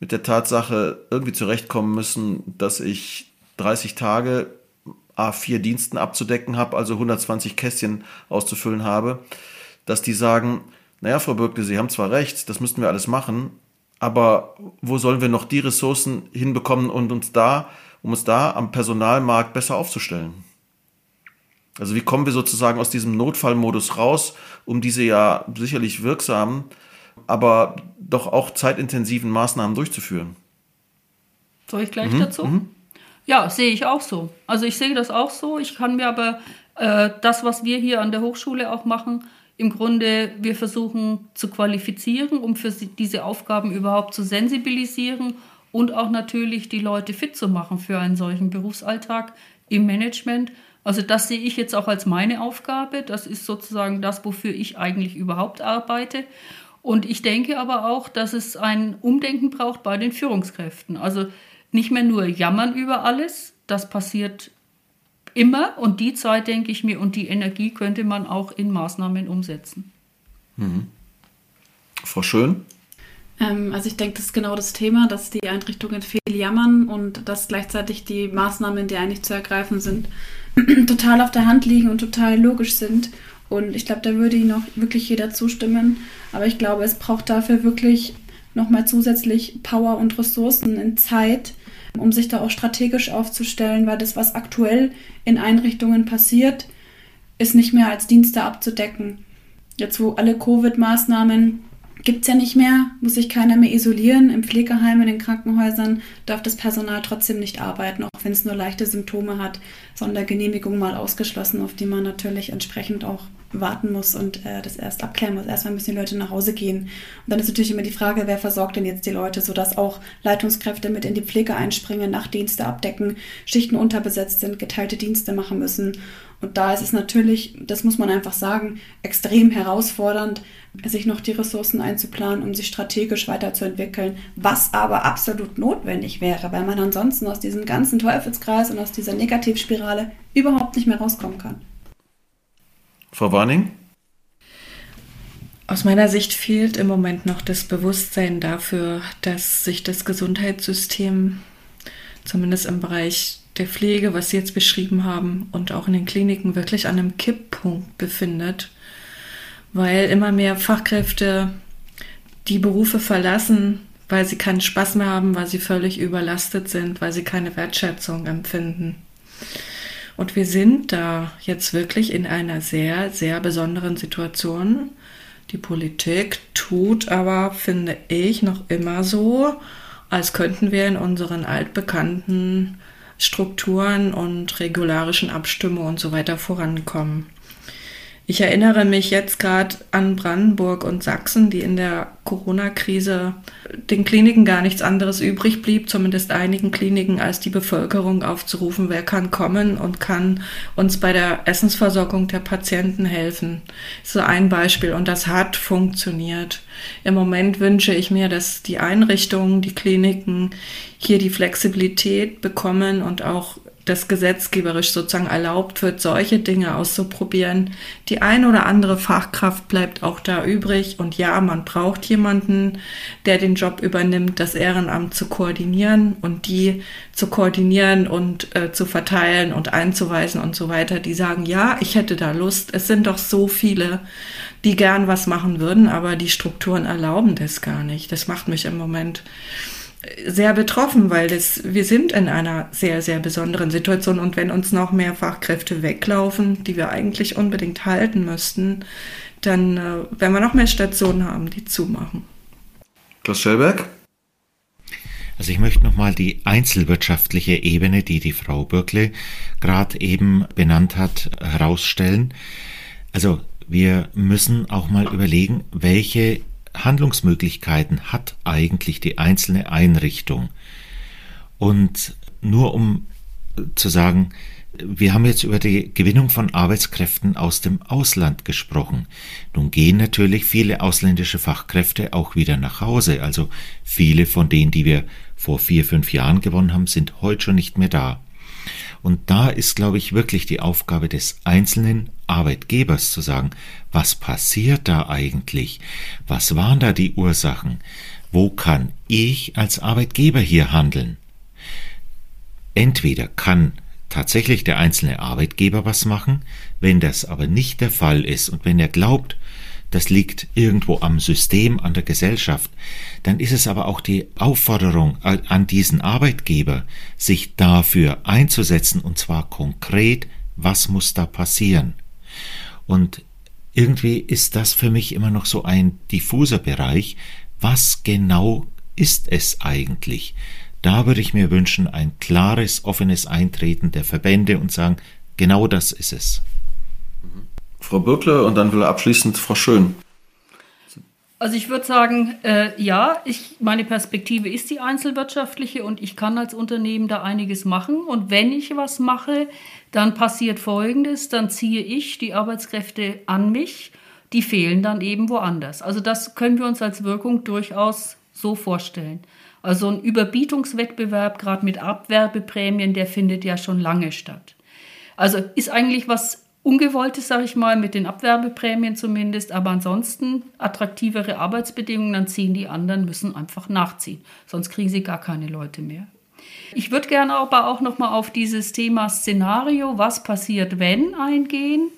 mit der Tatsache irgendwie zurechtkommen müssen, dass ich 30 Tage A4 Diensten abzudecken habe, also 120 Kästchen auszufüllen habe, dass die sagen, naja, Frau Birkle, Sie haben zwar recht, das müssten wir alles machen, aber wo sollen wir noch die Ressourcen hinbekommen und uns da, um uns da am Personalmarkt besser aufzustellen? Also wie kommen wir sozusagen aus diesem Notfallmodus raus, um diese ja sicherlich wirksamen, aber doch auch zeitintensiven Maßnahmen durchzuführen? Soll ich gleich mhm. dazu? Mhm. Ja, sehe ich auch so. Also ich sehe das auch so. Ich kann mir aber äh, das, was wir hier an der Hochschule auch machen, im Grunde, wir versuchen zu qualifizieren, um für diese Aufgaben überhaupt zu sensibilisieren und auch natürlich die Leute fit zu machen für einen solchen Berufsalltag im Management. Also das sehe ich jetzt auch als meine Aufgabe. Das ist sozusagen das, wofür ich eigentlich überhaupt arbeite. Und ich denke aber auch, dass es ein Umdenken braucht bei den Führungskräften. Also nicht mehr nur jammern über alles, das passiert immer und die Zeit, denke ich mir, und die Energie könnte man auch in Maßnahmen umsetzen. Mhm. Frau Schön? Ähm, also ich denke, das ist genau das Thema, dass die Einrichtungen viel jammern und dass gleichzeitig die Maßnahmen, die eigentlich zu ergreifen sind, total auf der Hand liegen und total logisch sind Und ich glaube, da würde Ihnen auch wirklich jeder zustimmen. Aber ich glaube, es braucht dafür wirklich nochmal zusätzlich Power und Ressourcen in Zeit, um sich da auch strategisch aufzustellen, weil das, was aktuell in Einrichtungen passiert, ist nicht mehr als Dienste abzudecken. Jetzt, wo alle Covid-Maßnahmen gibt es ja nicht mehr, muss sich keiner mehr isolieren. Im Pflegeheim, in den Krankenhäusern darf das Personal trotzdem nicht arbeiten, auch wenn es nur leichte Symptome hat. Sondergenehmigung mal ausgeschlossen, auf die man natürlich entsprechend auch warten muss und äh, das erst abklären muss. Erstmal müssen die Leute nach Hause gehen. Und dann ist natürlich immer die Frage, wer versorgt denn jetzt die Leute, sodass auch Leitungskräfte mit in die Pflege einspringen, Nachtdienste abdecken, Schichten unterbesetzt sind, geteilte Dienste machen müssen. Und da ist es natürlich, das muss man einfach sagen, extrem herausfordernd, sich noch die Ressourcen einzuplanen, um sich strategisch weiterzuentwickeln, was aber absolut notwendig wäre, weil man ansonsten aus diesem ganzen Teufelskreis und aus dieser Negativspirale überhaupt nicht mehr rauskommen kann. Frau Warning? Aus meiner Sicht fehlt im Moment noch das Bewusstsein dafür, dass sich das Gesundheitssystem zumindest im Bereich der Pflege, was Sie jetzt beschrieben haben, und auch in den Kliniken wirklich an einem Kipppunkt befindet, weil immer mehr Fachkräfte die Berufe verlassen, weil sie keinen Spaß mehr haben, weil sie völlig überlastet sind, weil sie keine Wertschätzung empfinden. Und wir sind da jetzt wirklich in einer sehr, sehr besonderen Situation. Die Politik tut aber, finde ich, noch immer so, als könnten wir in unseren altbekannten Strukturen und regularischen Abstimmungen und so weiter vorankommen. Ich erinnere mich jetzt gerade an Brandenburg und Sachsen, die in der Corona-Krise den Kliniken gar nichts anderes übrig blieb, zumindest einigen Kliniken, als die Bevölkerung aufzurufen, wer kann kommen und kann uns bei der Essensversorgung der Patienten helfen. So ein Beispiel und das hat funktioniert. Im Moment wünsche ich mir, dass die Einrichtungen, die Kliniken hier die Flexibilität bekommen und auch das gesetzgeberisch sozusagen erlaubt wird, solche Dinge auszuprobieren. Die ein oder andere Fachkraft bleibt auch da übrig und ja, man braucht jemanden, der den Job übernimmt, das Ehrenamt zu koordinieren und die zu koordinieren und äh, zu verteilen und einzuweisen und so weiter, die sagen, ja, ich hätte da Lust. Es sind doch so viele, die gern was machen würden, aber die Strukturen erlauben das gar nicht. Das macht mich im Moment sehr betroffen, weil das, wir sind in einer sehr, sehr besonderen Situation und wenn uns noch mehr Fachkräfte weglaufen, die wir eigentlich unbedingt halten müssten, dann äh, werden wir noch mehr Stationen haben, die zumachen. Klaus Schellberg? Also ich möchte nochmal die einzelwirtschaftliche Ebene, die die Frau Bürkle gerade eben benannt hat, herausstellen. Also wir müssen auch mal überlegen, welche Handlungsmöglichkeiten hat eigentlich die einzelne Einrichtung? Und nur um zu sagen, wir haben jetzt über die Gewinnung von Arbeitskräften aus dem Ausland gesprochen. Nun gehen natürlich viele ausländische Fachkräfte auch wieder nach Hause. Also viele von denen, die wir vor vier, fünf Jahren gewonnen haben, sind heute schon nicht mehr da. Und da ist, glaube ich, wirklich die Aufgabe des einzelnen Arbeitgebers zu sagen, was passiert da eigentlich? Was waren da die Ursachen? Wo kann ich als Arbeitgeber hier handeln? Entweder kann tatsächlich der einzelne Arbeitgeber was machen, wenn das aber nicht der Fall ist und wenn er glaubt, das liegt irgendwo am System, an der Gesellschaft, dann ist es aber auch die Aufforderung an diesen Arbeitgeber, sich dafür einzusetzen, und zwar konkret, was muss da passieren. Und irgendwie ist das für mich immer noch so ein diffuser Bereich. Was genau ist es eigentlich? Da würde ich mir wünschen, ein klares, offenes Eintreten der Verbände und sagen, genau das ist es. Frau Bürkle und dann will abschließend Frau Schön. Also ich würde sagen, äh, ja, ich, meine Perspektive ist die einzelwirtschaftliche und ich kann als Unternehmen da einiges machen. Und wenn ich was mache, dann passiert Folgendes, dann ziehe ich die Arbeitskräfte an mich, die fehlen dann eben woanders. Also das können wir uns als Wirkung durchaus so vorstellen. Also ein Überbietungswettbewerb, gerade mit Abwerbeprämien, der findet ja schon lange statt. Also ist eigentlich was Ungewolltes, sage ich mal, mit den Abwerbeprämien zumindest, aber ansonsten attraktivere Arbeitsbedingungen, dann ziehen die anderen, müssen einfach nachziehen. Sonst kriegen sie gar keine Leute mehr. Ich würde gerne aber auch noch mal auf dieses Thema Szenario, was passiert, wenn eingehen.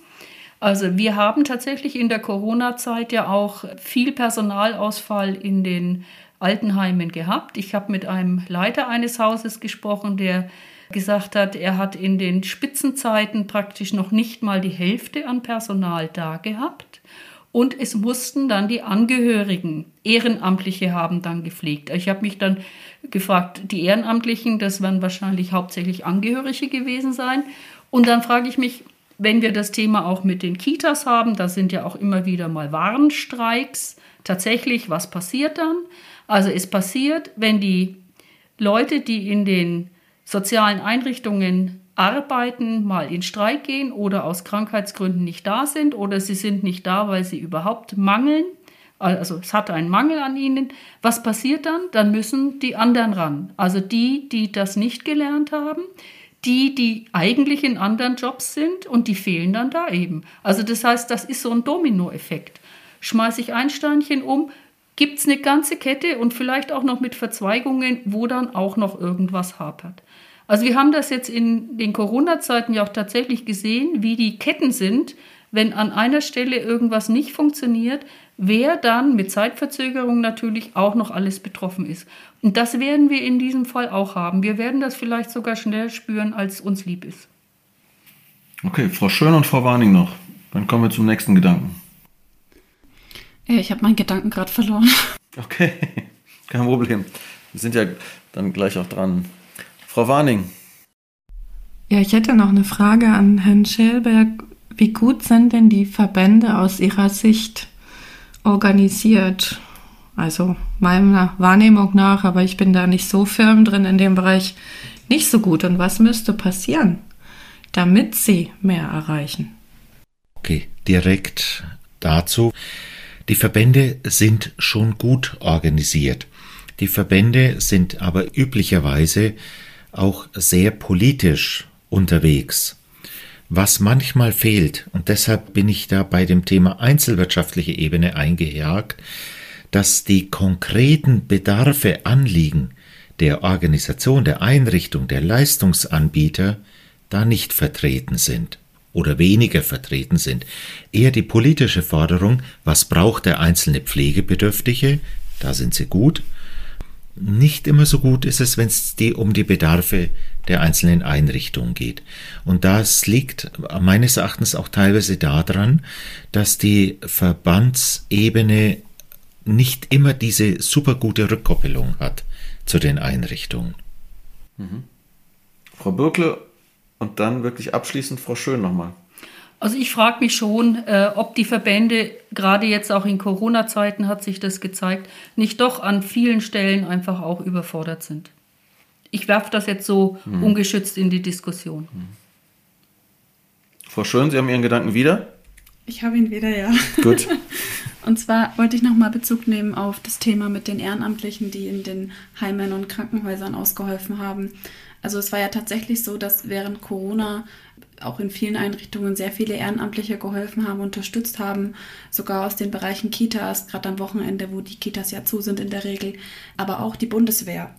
Also wir haben tatsächlich in der Corona-Zeit ja auch viel Personalausfall in den Altenheimen gehabt. Ich habe mit einem Leiter eines Hauses gesprochen, der gesagt hat, er hat in den Spitzenzeiten praktisch noch nicht mal die Hälfte an Personal da gehabt. Und es mussten dann die Angehörigen, Ehrenamtliche haben dann gepflegt. Ich habe mich dann gefragt, die Ehrenamtlichen, das werden wahrscheinlich hauptsächlich Angehörige gewesen sein. Und dann frage ich mich, wenn wir das Thema auch mit den Kitas haben, da sind ja auch immer wieder mal Warnstreiks. Tatsächlich, was passiert dann? Also es passiert, wenn die Leute, die in den sozialen Einrichtungen arbeiten, mal in Streik gehen oder aus Krankheitsgründen nicht da sind oder sie sind nicht da, weil sie überhaupt mangeln. Also es hat einen Mangel an ihnen. Was passiert dann? Dann müssen die anderen ran. Also die, die das nicht gelernt haben, die, die eigentlich in anderen Jobs sind und die fehlen dann da eben. Also das heißt, das ist so ein Dominoeffekt. Schmeiße ich ein Steinchen um, gibt es eine ganze Kette und vielleicht auch noch mit Verzweigungen, wo dann auch noch irgendwas hapert. Also wir haben das jetzt in den Corona-Zeiten ja auch tatsächlich gesehen, wie die Ketten sind, wenn an einer Stelle irgendwas nicht funktioniert, wer dann mit Zeitverzögerung natürlich auch noch alles betroffen ist. Und das werden wir in diesem Fall auch haben. Wir werden das vielleicht sogar schneller spüren, als uns lieb ist. Okay, Frau Schön und Frau Warning noch. Dann kommen wir zum nächsten Gedanken. Ich habe meinen Gedanken gerade verloren. Okay, kein Problem. Wir sind ja dann gleich auch dran. Frau Warning. Ja, ich hätte noch eine Frage an Herrn Schellberg. Wie gut sind denn die Verbände aus Ihrer Sicht organisiert? Also meiner Wahrnehmung nach, aber ich bin da nicht so firm drin in dem Bereich, nicht so gut. Und was müsste passieren, damit Sie mehr erreichen? Okay, direkt dazu. Die Verbände sind schon gut organisiert. Die Verbände sind aber üblicherweise auch sehr politisch unterwegs. Was manchmal fehlt, und deshalb bin ich da bei dem Thema einzelwirtschaftliche Ebene eingejagt, dass die konkreten Bedarfe, Anliegen der Organisation, der Einrichtung, der Leistungsanbieter da nicht vertreten sind oder weniger vertreten sind. Eher die politische Forderung, was braucht der einzelne Pflegebedürftige, da sind sie gut, nicht immer so gut ist es, wenn es die, um die Bedarfe der einzelnen Einrichtungen geht. Und das liegt meines Erachtens auch teilweise daran, dass die Verbandsebene nicht immer diese super gute Rückkoppelung hat zu den Einrichtungen. Mhm. Frau Birkle und dann wirklich abschließend Frau Schön nochmal. Also ich frage mich schon, äh, ob die Verbände, gerade jetzt auch in Corona-Zeiten hat sich das gezeigt, nicht doch an vielen Stellen einfach auch überfordert sind. Ich werfe das jetzt so hm. ungeschützt in die Diskussion. Hm. Frau Schön, Sie haben Ihren Gedanken wieder? Ich habe ihn wieder, ja. Gut. Und zwar wollte ich nochmal Bezug nehmen auf das Thema mit den Ehrenamtlichen, die in den Heimen und Krankenhäusern ausgeholfen haben. Also es war ja tatsächlich so, dass während Corona auch in vielen Einrichtungen sehr viele Ehrenamtliche geholfen haben, unterstützt haben, sogar aus den Bereichen Kitas, gerade am Wochenende, wo die Kitas ja zu sind in der Regel, aber auch die Bundeswehr.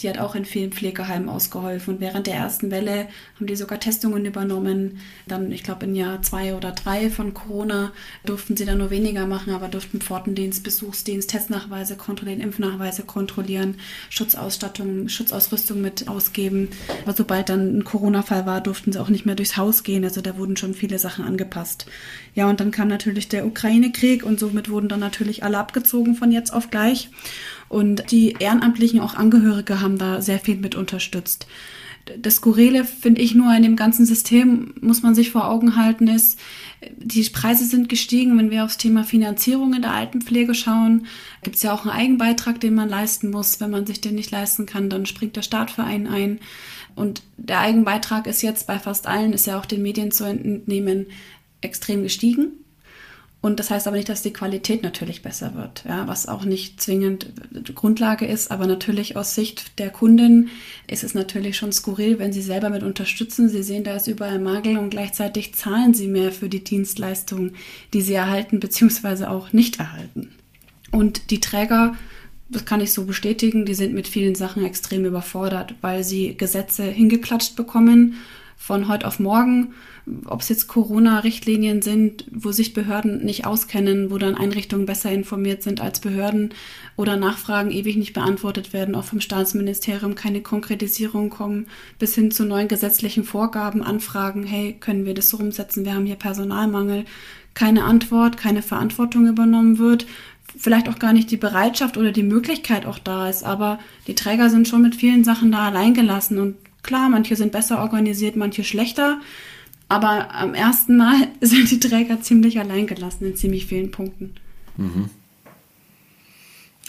Die hat auch in vielen Pflegeheimen ausgeholfen. Und während der ersten Welle haben die sogar Testungen übernommen. Dann, ich glaube, in Jahr zwei oder drei von Corona durften sie dann nur weniger machen, aber durften Pfortendienst, Besuchsdienst, Testnachweise kontrollieren, Impfnachweise kontrollieren, Schutzausstattung, Schutzausrüstung mit ausgeben. Aber sobald dann ein Corona-Fall war, durften sie auch nicht mehr durchs Haus gehen. Also da wurden schon viele Sachen angepasst. Ja, und dann kam natürlich der Ukraine-Krieg und somit wurden dann natürlich alle abgezogen von jetzt auf gleich. Und die Ehrenamtlichen, auch Angehörige, haben da sehr viel mit unterstützt. Das Skurrile, finde ich, nur in dem ganzen System, muss man sich vor Augen halten, ist, die Preise sind gestiegen. Wenn wir aufs Thema Finanzierung in der Altenpflege schauen, gibt es ja auch einen Eigenbeitrag, den man leisten muss. Wenn man sich den nicht leisten kann, dann springt der Staat für einen ein. Und der Eigenbeitrag ist jetzt bei fast allen, ist ja auch den Medien zu entnehmen, extrem gestiegen. Und das heißt aber nicht, dass die Qualität natürlich besser wird, ja, was auch nicht zwingend Grundlage ist. Aber natürlich aus Sicht der Kunden ist es natürlich schon skurril, wenn sie selber mit unterstützen. Sie sehen, da ist überall Mangel und gleichzeitig zahlen sie mehr für die Dienstleistungen, die sie erhalten bzw. auch nicht erhalten. Und die Träger, das kann ich so bestätigen, die sind mit vielen Sachen extrem überfordert, weil sie Gesetze hingeklatscht bekommen von heute auf morgen, ob es jetzt Corona-Richtlinien sind, wo sich Behörden nicht auskennen, wo dann Einrichtungen besser informiert sind als Behörden oder Nachfragen ewig nicht beantwortet werden, auch vom Staatsministerium keine Konkretisierung kommen, bis hin zu neuen gesetzlichen Vorgaben, Anfragen, hey, können wir das so umsetzen, wir haben hier Personalmangel, keine Antwort, keine Verantwortung übernommen wird, vielleicht auch gar nicht die Bereitschaft oder die Möglichkeit auch da ist, aber die Träger sind schon mit vielen Sachen da alleingelassen. Und Klar, manche sind besser organisiert, manche schlechter. Aber am ersten Mal sind die Träger ziemlich alleingelassen in ziemlich vielen Punkten. Mhm.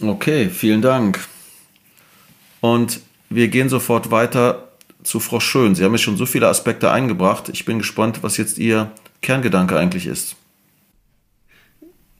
Okay, vielen Dank. Und wir gehen sofort weiter zu Frau Schön. Sie haben mir schon so viele Aspekte eingebracht. Ich bin gespannt, was jetzt Ihr Kerngedanke eigentlich ist.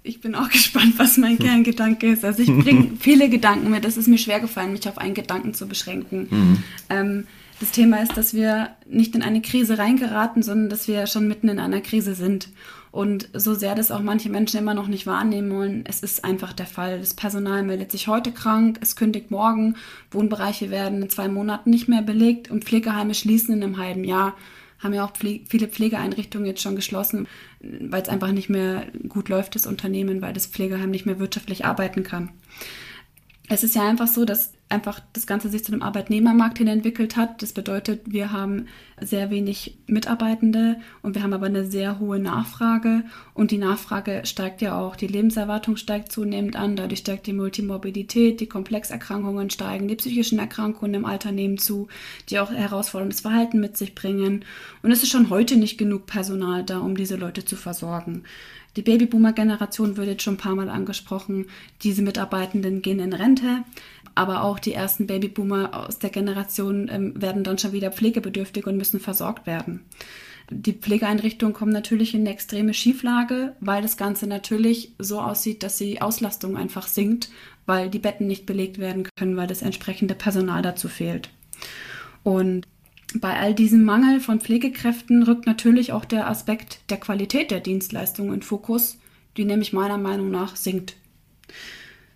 Ich bin auch gespannt, was mein Kerngedanke ist. Also ich bringe viele Gedanken mit. Es ist mir schwer gefallen, mich auf einen Gedanken zu beschränken. Mhm. Ähm, das Thema ist, dass wir nicht in eine Krise reingeraten, sondern dass wir schon mitten in einer Krise sind. Und so sehr das auch manche Menschen immer noch nicht wahrnehmen wollen, es ist einfach der Fall. Das Personal meldet sich heute krank, es kündigt morgen, Wohnbereiche werden in zwei Monaten nicht mehr belegt und Pflegeheime schließen in einem halben Jahr. Haben ja auch viele Pflegeeinrichtungen jetzt schon geschlossen, weil es einfach nicht mehr gut läuft, das Unternehmen, weil das Pflegeheim nicht mehr wirtschaftlich arbeiten kann es ist ja einfach so, dass einfach das Ganze sich zu einem Arbeitnehmermarkt hin entwickelt hat. Das bedeutet, wir haben sehr wenig Mitarbeitende und wir haben aber eine sehr hohe Nachfrage und die Nachfrage steigt ja auch. Die Lebenserwartung steigt zunehmend an, dadurch steigt die Multimorbidität, die Komplexerkrankungen steigen, die psychischen Erkrankungen im Alter nehmen zu, die auch herausforderndes Verhalten mit sich bringen. Und es ist schon heute nicht genug Personal da, um diese Leute zu versorgen. Die Babyboomer-Generation wird jetzt schon ein paar Mal angesprochen. Diese Mitarbeitenden gehen in Rente, aber auch die ersten Babyboomer aus der Generation ähm, werden dann schon wieder pflegebedürftig und müssen versorgt werden. Die Pflegeeinrichtungen kommen natürlich in eine extreme Schieflage, weil das Ganze natürlich so aussieht, dass die Auslastung einfach sinkt, weil die Betten nicht belegt werden können, weil das entsprechende Personal dazu fehlt. Und bei all diesem Mangel von Pflegekräften rückt natürlich auch der Aspekt der Qualität der Dienstleistung in Fokus, die nämlich meiner Meinung nach sinkt.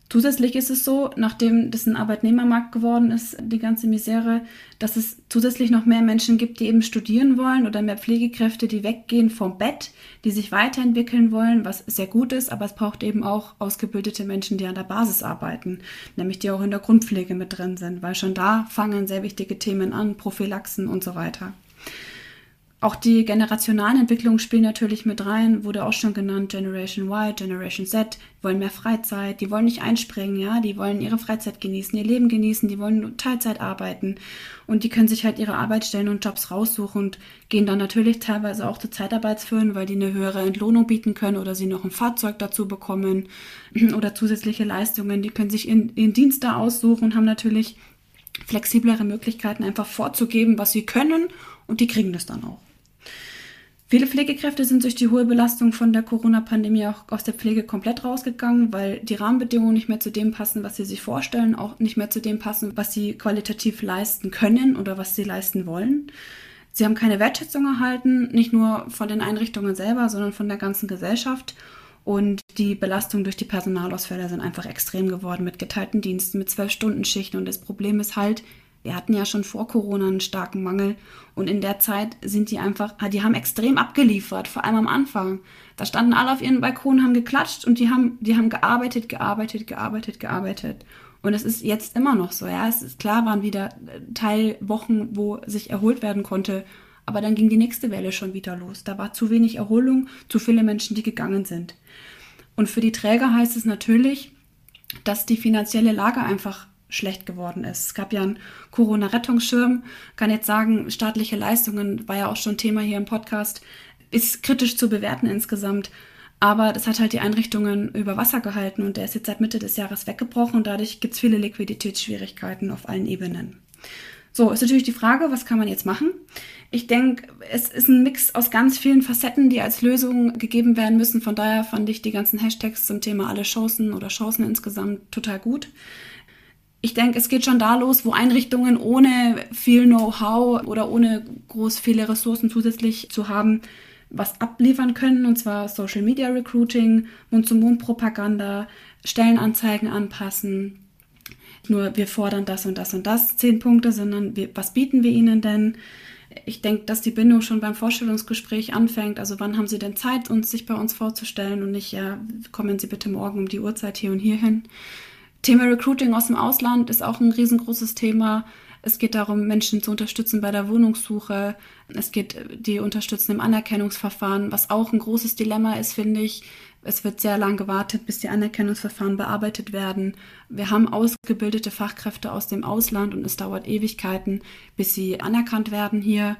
Zusätzlich ist es so, nachdem das ein Arbeitnehmermarkt geworden ist, die ganze Misere, dass es zusätzlich noch mehr Menschen gibt, die eben studieren wollen oder mehr Pflegekräfte, die weggehen vom Bett, die sich weiterentwickeln wollen, was sehr gut ist, aber es braucht eben auch ausgebildete Menschen, die an der Basis arbeiten, nämlich die auch in der Grundpflege mit drin sind, weil schon da fangen sehr wichtige Themen an, Prophylaxen und so weiter. Auch die generationalen Entwicklungen spielen natürlich mit rein, wurde auch schon genannt, Generation Y, Generation Z, wollen mehr Freizeit, die wollen nicht einspringen, ja, die wollen ihre Freizeit genießen, ihr Leben genießen, die wollen Teilzeit arbeiten und die können sich halt ihre Arbeitsstellen und Jobs raussuchen und gehen dann natürlich teilweise auch zu Zeitarbeitsfirmen, weil die eine höhere Entlohnung bieten können oder sie noch ein Fahrzeug dazu bekommen oder zusätzliche Leistungen, die können sich ihren, ihren Dienst da aussuchen und haben natürlich flexiblere Möglichkeiten einfach vorzugeben, was sie können und die kriegen das dann auch. Viele Pflegekräfte sind durch die hohe Belastung von der Corona-Pandemie auch aus der Pflege komplett rausgegangen, weil die Rahmenbedingungen nicht mehr zu dem passen, was sie sich vorstellen, auch nicht mehr zu dem passen, was sie qualitativ leisten können oder was sie leisten wollen. Sie haben keine Wertschätzung erhalten, nicht nur von den Einrichtungen selber, sondern von der ganzen Gesellschaft. Und die Belastung durch die Personalausfälle sind einfach extrem geworden mit geteilten Diensten, mit zwölf Stunden Schichten. Und das Problem ist halt, wir hatten ja schon vor Corona einen starken Mangel und in der Zeit sind die einfach, die haben extrem abgeliefert, vor allem am Anfang. Da standen alle auf ihren Balkonen, haben geklatscht und die haben, die haben gearbeitet, gearbeitet, gearbeitet, gearbeitet. Und es ist jetzt immer noch so, ja. Es ist klar, waren wieder Teilwochen, wo sich erholt werden konnte. Aber dann ging die nächste Welle schon wieder los. Da war zu wenig Erholung, zu viele Menschen, die gegangen sind. Und für die Träger heißt es natürlich, dass die finanzielle Lage einfach schlecht geworden ist. Es gab ja einen Corona-Rettungsschirm, kann jetzt sagen, staatliche Leistungen, war ja auch schon Thema hier im Podcast, ist kritisch zu bewerten insgesamt. Aber das hat halt die Einrichtungen über Wasser gehalten und der ist jetzt seit Mitte des Jahres weggebrochen und dadurch gibt es viele Liquiditätsschwierigkeiten auf allen Ebenen. So, ist natürlich die Frage, was kann man jetzt machen? Ich denke, es ist ein Mix aus ganz vielen Facetten, die als Lösung gegeben werden müssen. Von daher fand ich die ganzen Hashtags zum Thema alle Chancen oder Chancen insgesamt total gut ich denke, es geht schon da los, wo Einrichtungen ohne viel Know-how oder ohne groß viele Ressourcen zusätzlich zu haben, was abliefern können, und zwar Social Media Recruiting, Mund-zu-Mund-Propaganda, Stellenanzeigen anpassen. Nur wir fordern das und das und das, zehn Punkte, sondern wir, was bieten wir ihnen denn? ich denke, dass die Bindung schon beim Vorstellungsgespräch anfängt. Also wann haben Sie denn Zeit, uns sich bei uns vorzustellen und nicht, ja, kommen Sie bitte morgen um die Uhrzeit hier und hier hin. Thema Recruiting aus dem Ausland ist auch ein riesengroßes Thema. Es geht darum, Menschen zu unterstützen bei der Wohnungssuche. Es geht die unterstützen im Anerkennungsverfahren, was auch ein großes Dilemma ist, finde ich. Es wird sehr lang gewartet, bis die Anerkennungsverfahren bearbeitet werden. Wir haben ausgebildete Fachkräfte aus dem Ausland und es dauert Ewigkeiten, bis sie anerkannt werden hier.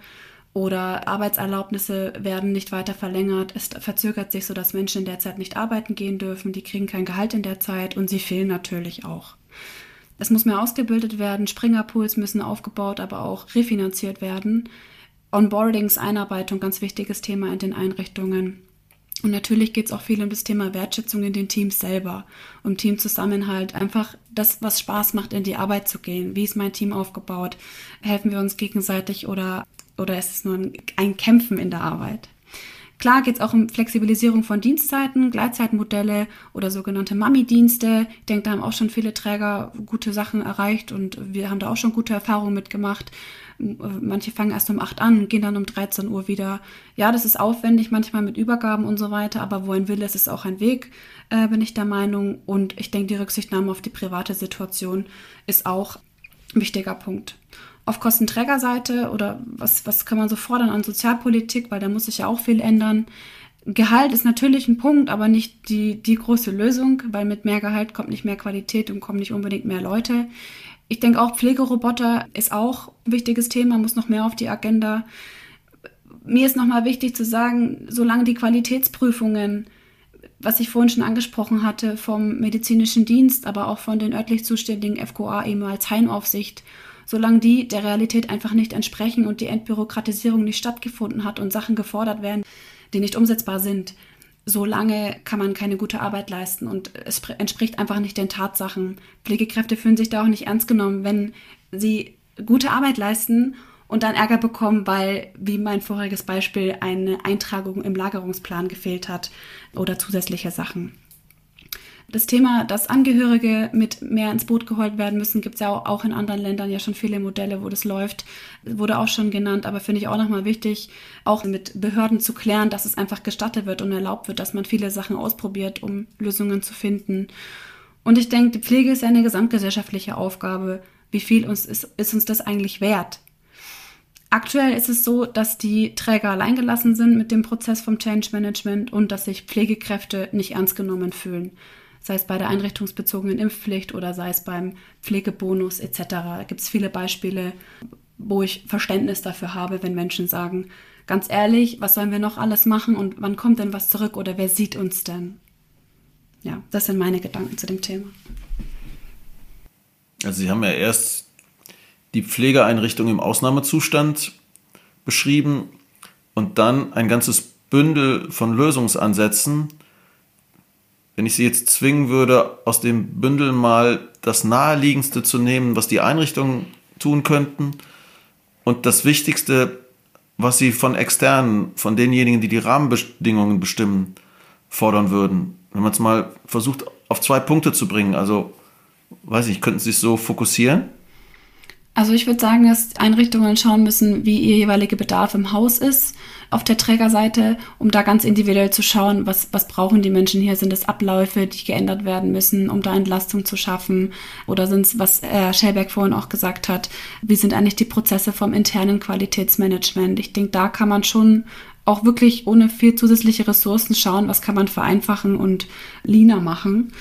Oder Arbeitserlaubnisse werden nicht weiter verlängert. Es verzögert sich so, dass Menschen in der Zeit nicht arbeiten gehen dürfen. Die kriegen kein Gehalt in der Zeit und sie fehlen natürlich auch. Es muss mehr ausgebildet werden. Springerpools müssen aufgebaut, aber auch refinanziert werden. Onboardings, Einarbeitung, ganz wichtiges Thema in den Einrichtungen. Und natürlich geht es auch viel um das Thema Wertschätzung in den Teams selber, um Teamzusammenhalt, einfach das, was Spaß macht, in die Arbeit zu gehen. Wie ist mein Team aufgebaut? Helfen wir uns gegenseitig oder, oder ist es nur ein, ein Kämpfen in der Arbeit? Klar geht es auch um Flexibilisierung von Dienstzeiten, Gleitzeitmodelle oder sogenannte Mami-Dienste. Ich denke, da haben auch schon viele Träger gute Sachen erreicht und wir haben da auch schon gute Erfahrungen mitgemacht. Manche fangen erst um 8 an und gehen dann um 13 Uhr wieder. Ja, das ist aufwendig, manchmal mit Übergaben und so weiter, aber wo ein Wille ist, ist auch ein Weg, äh, bin ich der Meinung. Und ich denke, die Rücksichtnahme auf die private Situation ist auch ein wichtiger Punkt. Auf Kostenträgerseite oder was, was kann man so fordern an Sozialpolitik, weil da muss sich ja auch viel ändern. Gehalt ist natürlich ein Punkt, aber nicht die, die große Lösung, weil mit mehr Gehalt kommt nicht mehr Qualität und kommen nicht unbedingt mehr Leute. Ich denke auch Pflegeroboter ist auch ein wichtiges Thema, muss noch mehr auf die Agenda. Mir ist nochmal wichtig zu sagen, solange die Qualitätsprüfungen, was ich vorhin schon angesprochen hatte, vom medizinischen Dienst, aber auch von den örtlich zuständigen FQA eben als Heimaufsicht, solange die der Realität einfach nicht entsprechen und die Entbürokratisierung nicht stattgefunden hat und Sachen gefordert werden, die nicht umsetzbar sind, so lange kann man keine gute Arbeit leisten und es entspricht einfach nicht den Tatsachen. Pflegekräfte fühlen sich da auch nicht ernst genommen, wenn sie gute Arbeit leisten und dann Ärger bekommen, weil, wie mein voriges Beispiel, eine Eintragung im Lagerungsplan gefehlt hat oder zusätzliche Sachen. Das Thema, dass Angehörige mit mehr ins Boot geholt werden müssen, gibt es ja auch in anderen Ländern ja schon viele Modelle, wo das läuft. Wurde auch schon genannt, aber finde ich auch nochmal wichtig, auch mit Behörden zu klären, dass es einfach gestattet wird und erlaubt wird, dass man viele Sachen ausprobiert, um Lösungen zu finden. Und ich denke, die Pflege ist ja eine gesamtgesellschaftliche Aufgabe. Wie viel uns ist, ist uns das eigentlich wert? Aktuell ist es so, dass die Träger alleingelassen sind mit dem Prozess vom Change Management und dass sich Pflegekräfte nicht ernst genommen fühlen sei es bei der einrichtungsbezogenen Impfpflicht oder sei es beim Pflegebonus etc. Da gibt es viele Beispiele, wo ich Verständnis dafür habe, wenn Menschen sagen, ganz ehrlich, was sollen wir noch alles machen und wann kommt denn was zurück oder wer sieht uns denn? Ja, das sind meine Gedanken zu dem Thema. Also Sie haben ja erst die Pflegeeinrichtung im Ausnahmezustand beschrieben und dann ein ganzes Bündel von Lösungsansätzen, wenn ich Sie jetzt zwingen würde, aus dem Bündel mal das Naheliegendste zu nehmen, was die Einrichtungen tun könnten und das Wichtigste, was Sie von externen, von denjenigen, die die Rahmenbedingungen bestimmen, fordern würden. Wenn man es mal versucht, auf zwei Punkte zu bringen, also, weiß ich, könnten Sie es so fokussieren? Also ich würde sagen, dass Einrichtungen schauen müssen, wie ihr jeweiliger Bedarf im Haus ist auf der Trägerseite, um da ganz individuell zu schauen, was, was brauchen die Menschen hier? Sind es Abläufe, die geändert werden müssen, um da Entlastung zu schaffen? Oder sind es, was Herr Schellberg vorhin auch gesagt hat, wie sind eigentlich die Prozesse vom internen Qualitätsmanagement? Ich denke, da kann man schon auch wirklich ohne viel zusätzliche Ressourcen schauen, was kann man vereinfachen und leaner machen.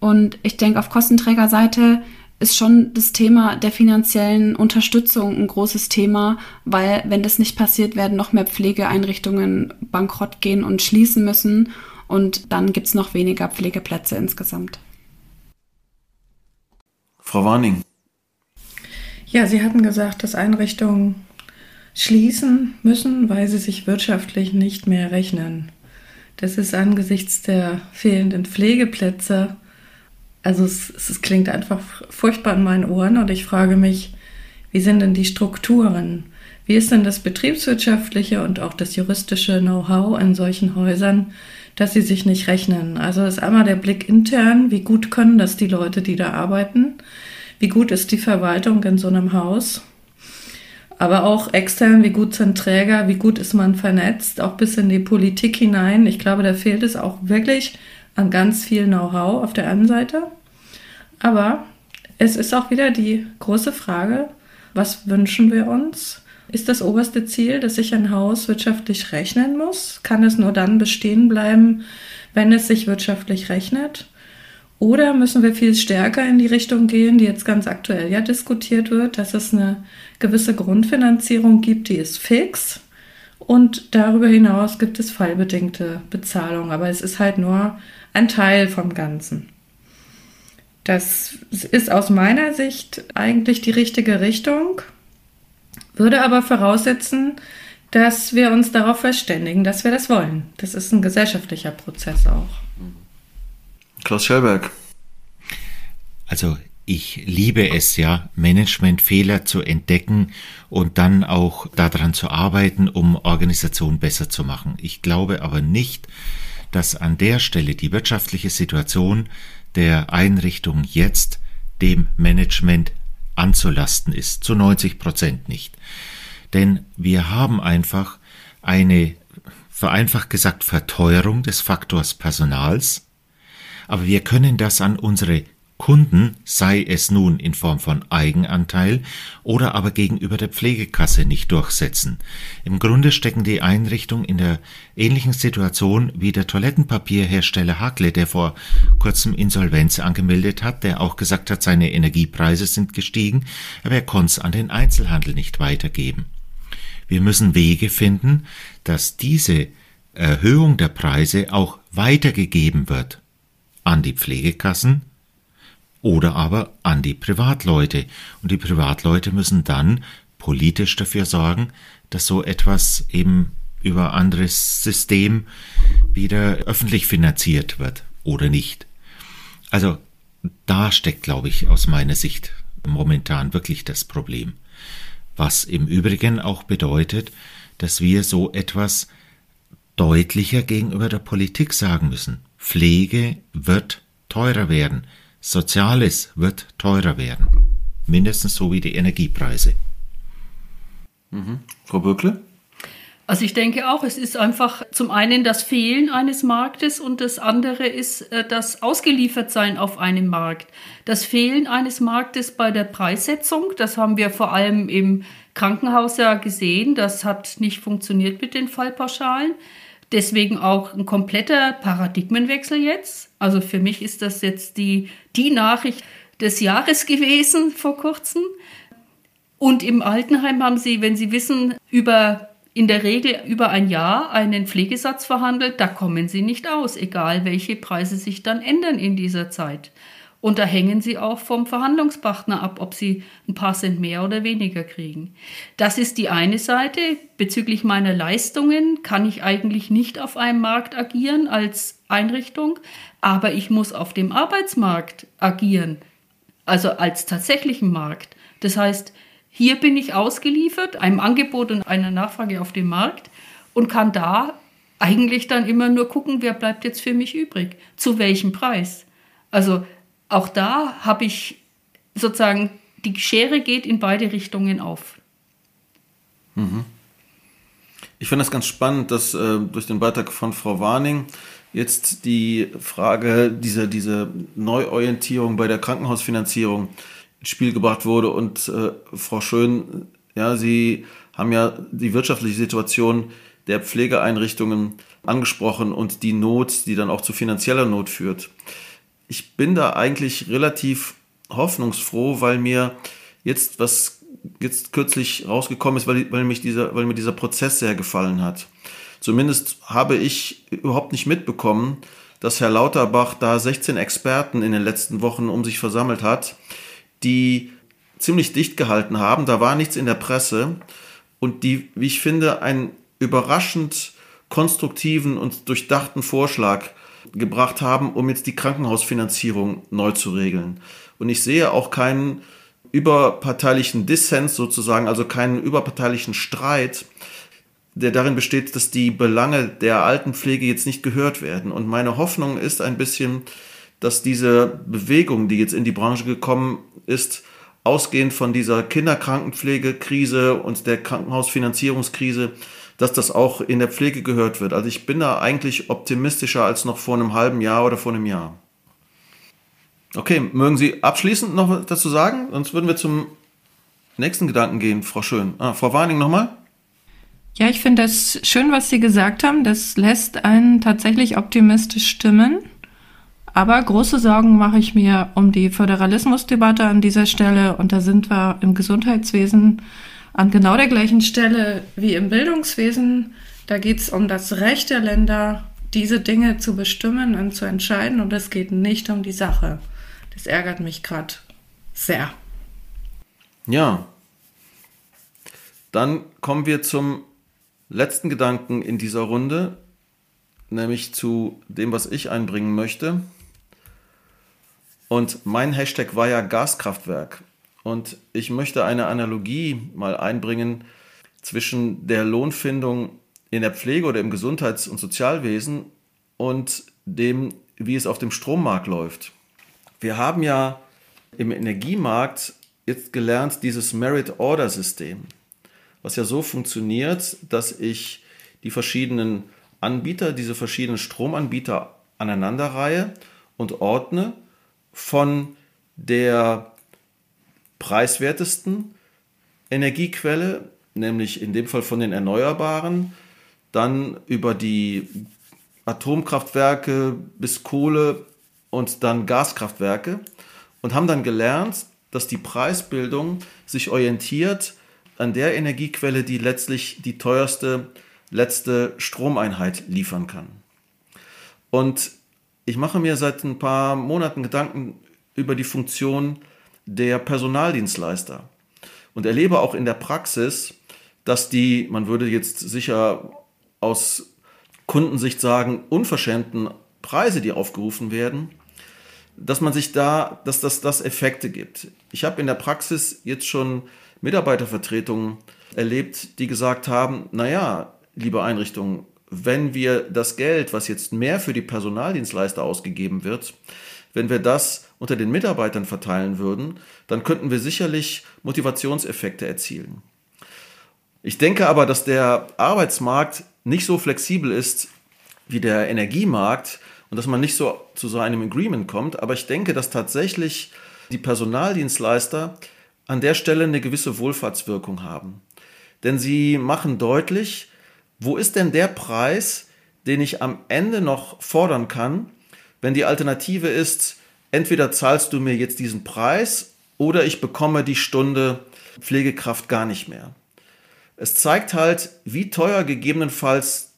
Und ich denke, auf Kostenträgerseite ist schon das Thema der finanziellen Unterstützung ein großes Thema, weil wenn das nicht passiert, werden noch mehr Pflegeeinrichtungen bankrott gehen und schließen müssen und dann gibt es noch weniger Pflegeplätze insgesamt. Frau Warning. Ja, Sie hatten gesagt, dass Einrichtungen schließen müssen, weil sie sich wirtschaftlich nicht mehr rechnen. Das ist angesichts der fehlenden Pflegeplätze also es, es klingt einfach furchtbar in meinen Ohren und ich frage mich, wie sind denn die Strukturen? Wie ist denn das betriebswirtschaftliche und auch das juristische Know-how in solchen Häusern, dass sie sich nicht rechnen? Also ist einmal der Blick intern, wie gut können das die Leute, die da arbeiten? Wie gut ist die Verwaltung in so einem Haus? aber auch extern, wie gut sind Träger, wie gut ist man vernetzt, auch bis in die Politik hinein. Ich glaube, da fehlt es auch wirklich an ganz viel Know-how auf der einen Seite. Aber es ist auch wieder die große Frage, was wünschen wir uns? Ist das oberste Ziel, dass sich ein Haus wirtschaftlich rechnen muss? Kann es nur dann bestehen bleiben, wenn es sich wirtschaftlich rechnet? Oder müssen wir viel stärker in die Richtung gehen, die jetzt ganz aktuell ja diskutiert wird, dass es eine gewisse Grundfinanzierung gibt, die ist fix und darüber hinaus gibt es fallbedingte Bezahlung, aber es ist halt nur ein Teil vom Ganzen. Das ist aus meiner Sicht eigentlich die richtige Richtung, würde aber voraussetzen, dass wir uns darauf verständigen, dass wir das wollen. Das ist ein gesellschaftlicher Prozess auch. Klaus Schellberg. Also ich liebe es ja, Managementfehler zu entdecken und dann auch daran zu arbeiten, um Organisation besser zu machen. Ich glaube aber nicht, dass an der Stelle die wirtschaftliche Situation der Einrichtung jetzt dem Management anzulasten ist. Zu 90 Prozent nicht. Denn wir haben einfach eine, vereinfacht gesagt, Verteuerung des Faktors Personals. Aber wir können das an unsere Kunden, sei es nun in Form von Eigenanteil oder aber gegenüber der Pflegekasse nicht durchsetzen. Im Grunde stecken die Einrichtungen in der ähnlichen Situation wie der Toilettenpapierhersteller Hakle, der vor kurzem Insolvenz angemeldet hat, der auch gesagt hat, seine Energiepreise sind gestiegen, aber er konnte es an den Einzelhandel nicht weitergeben. Wir müssen Wege finden, dass diese Erhöhung der Preise auch weitergegeben wird an die Pflegekassen, oder aber an die Privatleute. Und die Privatleute müssen dann politisch dafür sorgen, dass so etwas eben über anderes System wieder öffentlich finanziert wird oder nicht. Also da steckt, glaube ich, aus meiner Sicht momentan wirklich das Problem. Was im Übrigen auch bedeutet, dass wir so etwas deutlicher gegenüber der Politik sagen müssen. Pflege wird teurer werden. Soziales wird teurer werden. Mindestens so wie die Energiepreise. Mhm. Frau Böckle? Also ich denke auch, es ist einfach zum einen das Fehlen eines Marktes und das andere ist äh, das Ausgeliefertsein auf einem Markt. Das Fehlen eines Marktes bei der Preissetzung, das haben wir vor allem im Krankenhaus ja gesehen, das hat nicht funktioniert mit den Fallpauschalen. Deswegen auch ein kompletter Paradigmenwechsel jetzt. Also für mich ist das jetzt die, die Nachricht des Jahres gewesen vor kurzem. Und im Altenheim haben sie, wenn sie wissen, über in der Regel über ein Jahr einen Pflegesatz verhandelt, da kommen sie nicht aus, egal welche Preise sich dann ändern in dieser Zeit. Und da hängen sie auch vom Verhandlungspartner ab, ob sie ein paar Cent mehr oder weniger kriegen. Das ist die eine Seite. Bezüglich meiner Leistungen kann ich eigentlich nicht auf einem Markt agieren als Einrichtung, aber ich muss auf dem Arbeitsmarkt agieren, also als tatsächlichen Markt. Das heißt, hier bin ich ausgeliefert, einem Angebot und einer Nachfrage auf dem Markt und kann da eigentlich dann immer nur gucken, wer bleibt jetzt für mich übrig, zu welchem Preis. Also auch da habe ich sozusagen, die Schere geht in beide Richtungen auf. Mhm. Ich finde das ganz spannend, dass äh, durch den Beitrag von Frau Warning jetzt die Frage dieser diese Neuorientierung bei der Krankenhausfinanzierung ins Spiel gebracht wurde. Und äh, Frau Schön, ja, Sie haben ja die wirtschaftliche Situation der Pflegeeinrichtungen angesprochen und die Not, die dann auch zu finanzieller Not führt ich bin da eigentlich relativ hoffnungsfroh, weil mir jetzt was jetzt kürzlich rausgekommen ist, weil, weil, mich dieser, weil mir dieser Prozess sehr gefallen hat. Zumindest habe ich überhaupt nicht mitbekommen, dass Herr Lauterbach da 16 Experten in den letzten Wochen um sich versammelt hat, die ziemlich dicht gehalten haben. Da war nichts in der Presse und die, wie ich finde, einen überraschend konstruktiven und durchdachten Vorschlag gebracht haben, um jetzt die Krankenhausfinanzierung neu zu regeln. Und ich sehe auch keinen überparteilichen Dissens sozusagen, also keinen überparteilichen Streit, der darin besteht, dass die Belange der Altenpflege jetzt nicht gehört werden. Und meine Hoffnung ist ein bisschen, dass diese Bewegung, die jetzt in die Branche gekommen ist, ausgehend von dieser Kinderkrankenpflegekrise und der Krankenhausfinanzierungskrise, dass das auch in der Pflege gehört wird. Also ich bin da eigentlich optimistischer als noch vor einem halben Jahr oder vor einem Jahr. Okay, mögen Sie abschließend noch dazu sagen? Sonst würden wir zum nächsten Gedanken gehen, Frau Schön. Ah, Frau Warning nochmal. Ja, ich finde das schön, was Sie gesagt haben. Das lässt einen tatsächlich optimistisch stimmen. Aber große Sorgen mache ich mir um die Föderalismusdebatte an dieser Stelle. Und da sind wir im Gesundheitswesen an genau der gleichen Stelle wie im Bildungswesen. Da geht es um das Recht der Länder, diese Dinge zu bestimmen und zu entscheiden. Und es geht nicht um die Sache. Das ärgert mich gerade sehr. Ja. Dann kommen wir zum letzten Gedanken in dieser Runde, nämlich zu dem, was ich einbringen möchte. Und mein Hashtag war ja Gaskraftwerk. Und ich möchte eine Analogie mal einbringen zwischen der Lohnfindung in der Pflege oder im Gesundheits- und Sozialwesen und dem, wie es auf dem Strommarkt läuft. Wir haben ja im Energiemarkt jetzt gelernt, dieses Merit-Order-System, was ja so funktioniert, dass ich die verschiedenen Anbieter, diese verschiedenen Stromanbieter aneinanderreihe und ordne von der preiswertesten Energiequelle, nämlich in dem Fall von den Erneuerbaren, dann über die Atomkraftwerke bis Kohle und dann Gaskraftwerke und haben dann gelernt, dass die Preisbildung sich orientiert an der Energiequelle, die letztlich die teuerste letzte Stromeinheit liefern kann. Und ich mache mir seit ein paar Monaten Gedanken über die Funktion der Personaldienstleister und erlebe auch in der Praxis, dass die, man würde jetzt sicher aus Kundensicht sagen, unverschämten Preise, die aufgerufen werden, dass man sich da, dass das, das Effekte gibt. Ich habe in der Praxis jetzt schon Mitarbeitervertretungen erlebt, die gesagt haben, naja, liebe Einrichtungen, wenn wir das Geld, was jetzt mehr für die Personaldienstleister ausgegeben wird, wenn wir das unter den Mitarbeitern verteilen würden, dann könnten wir sicherlich Motivationseffekte erzielen. Ich denke aber, dass der Arbeitsmarkt nicht so flexibel ist wie der Energiemarkt und dass man nicht so zu so einem Agreement kommt. Aber ich denke, dass tatsächlich die Personaldienstleister an der Stelle eine gewisse Wohlfahrtswirkung haben. Denn sie machen deutlich, wo ist denn der Preis, den ich am Ende noch fordern kann, wenn die Alternative ist, entweder zahlst du mir jetzt diesen Preis oder ich bekomme die Stunde Pflegekraft gar nicht mehr. Es zeigt halt, wie teuer gegebenenfalls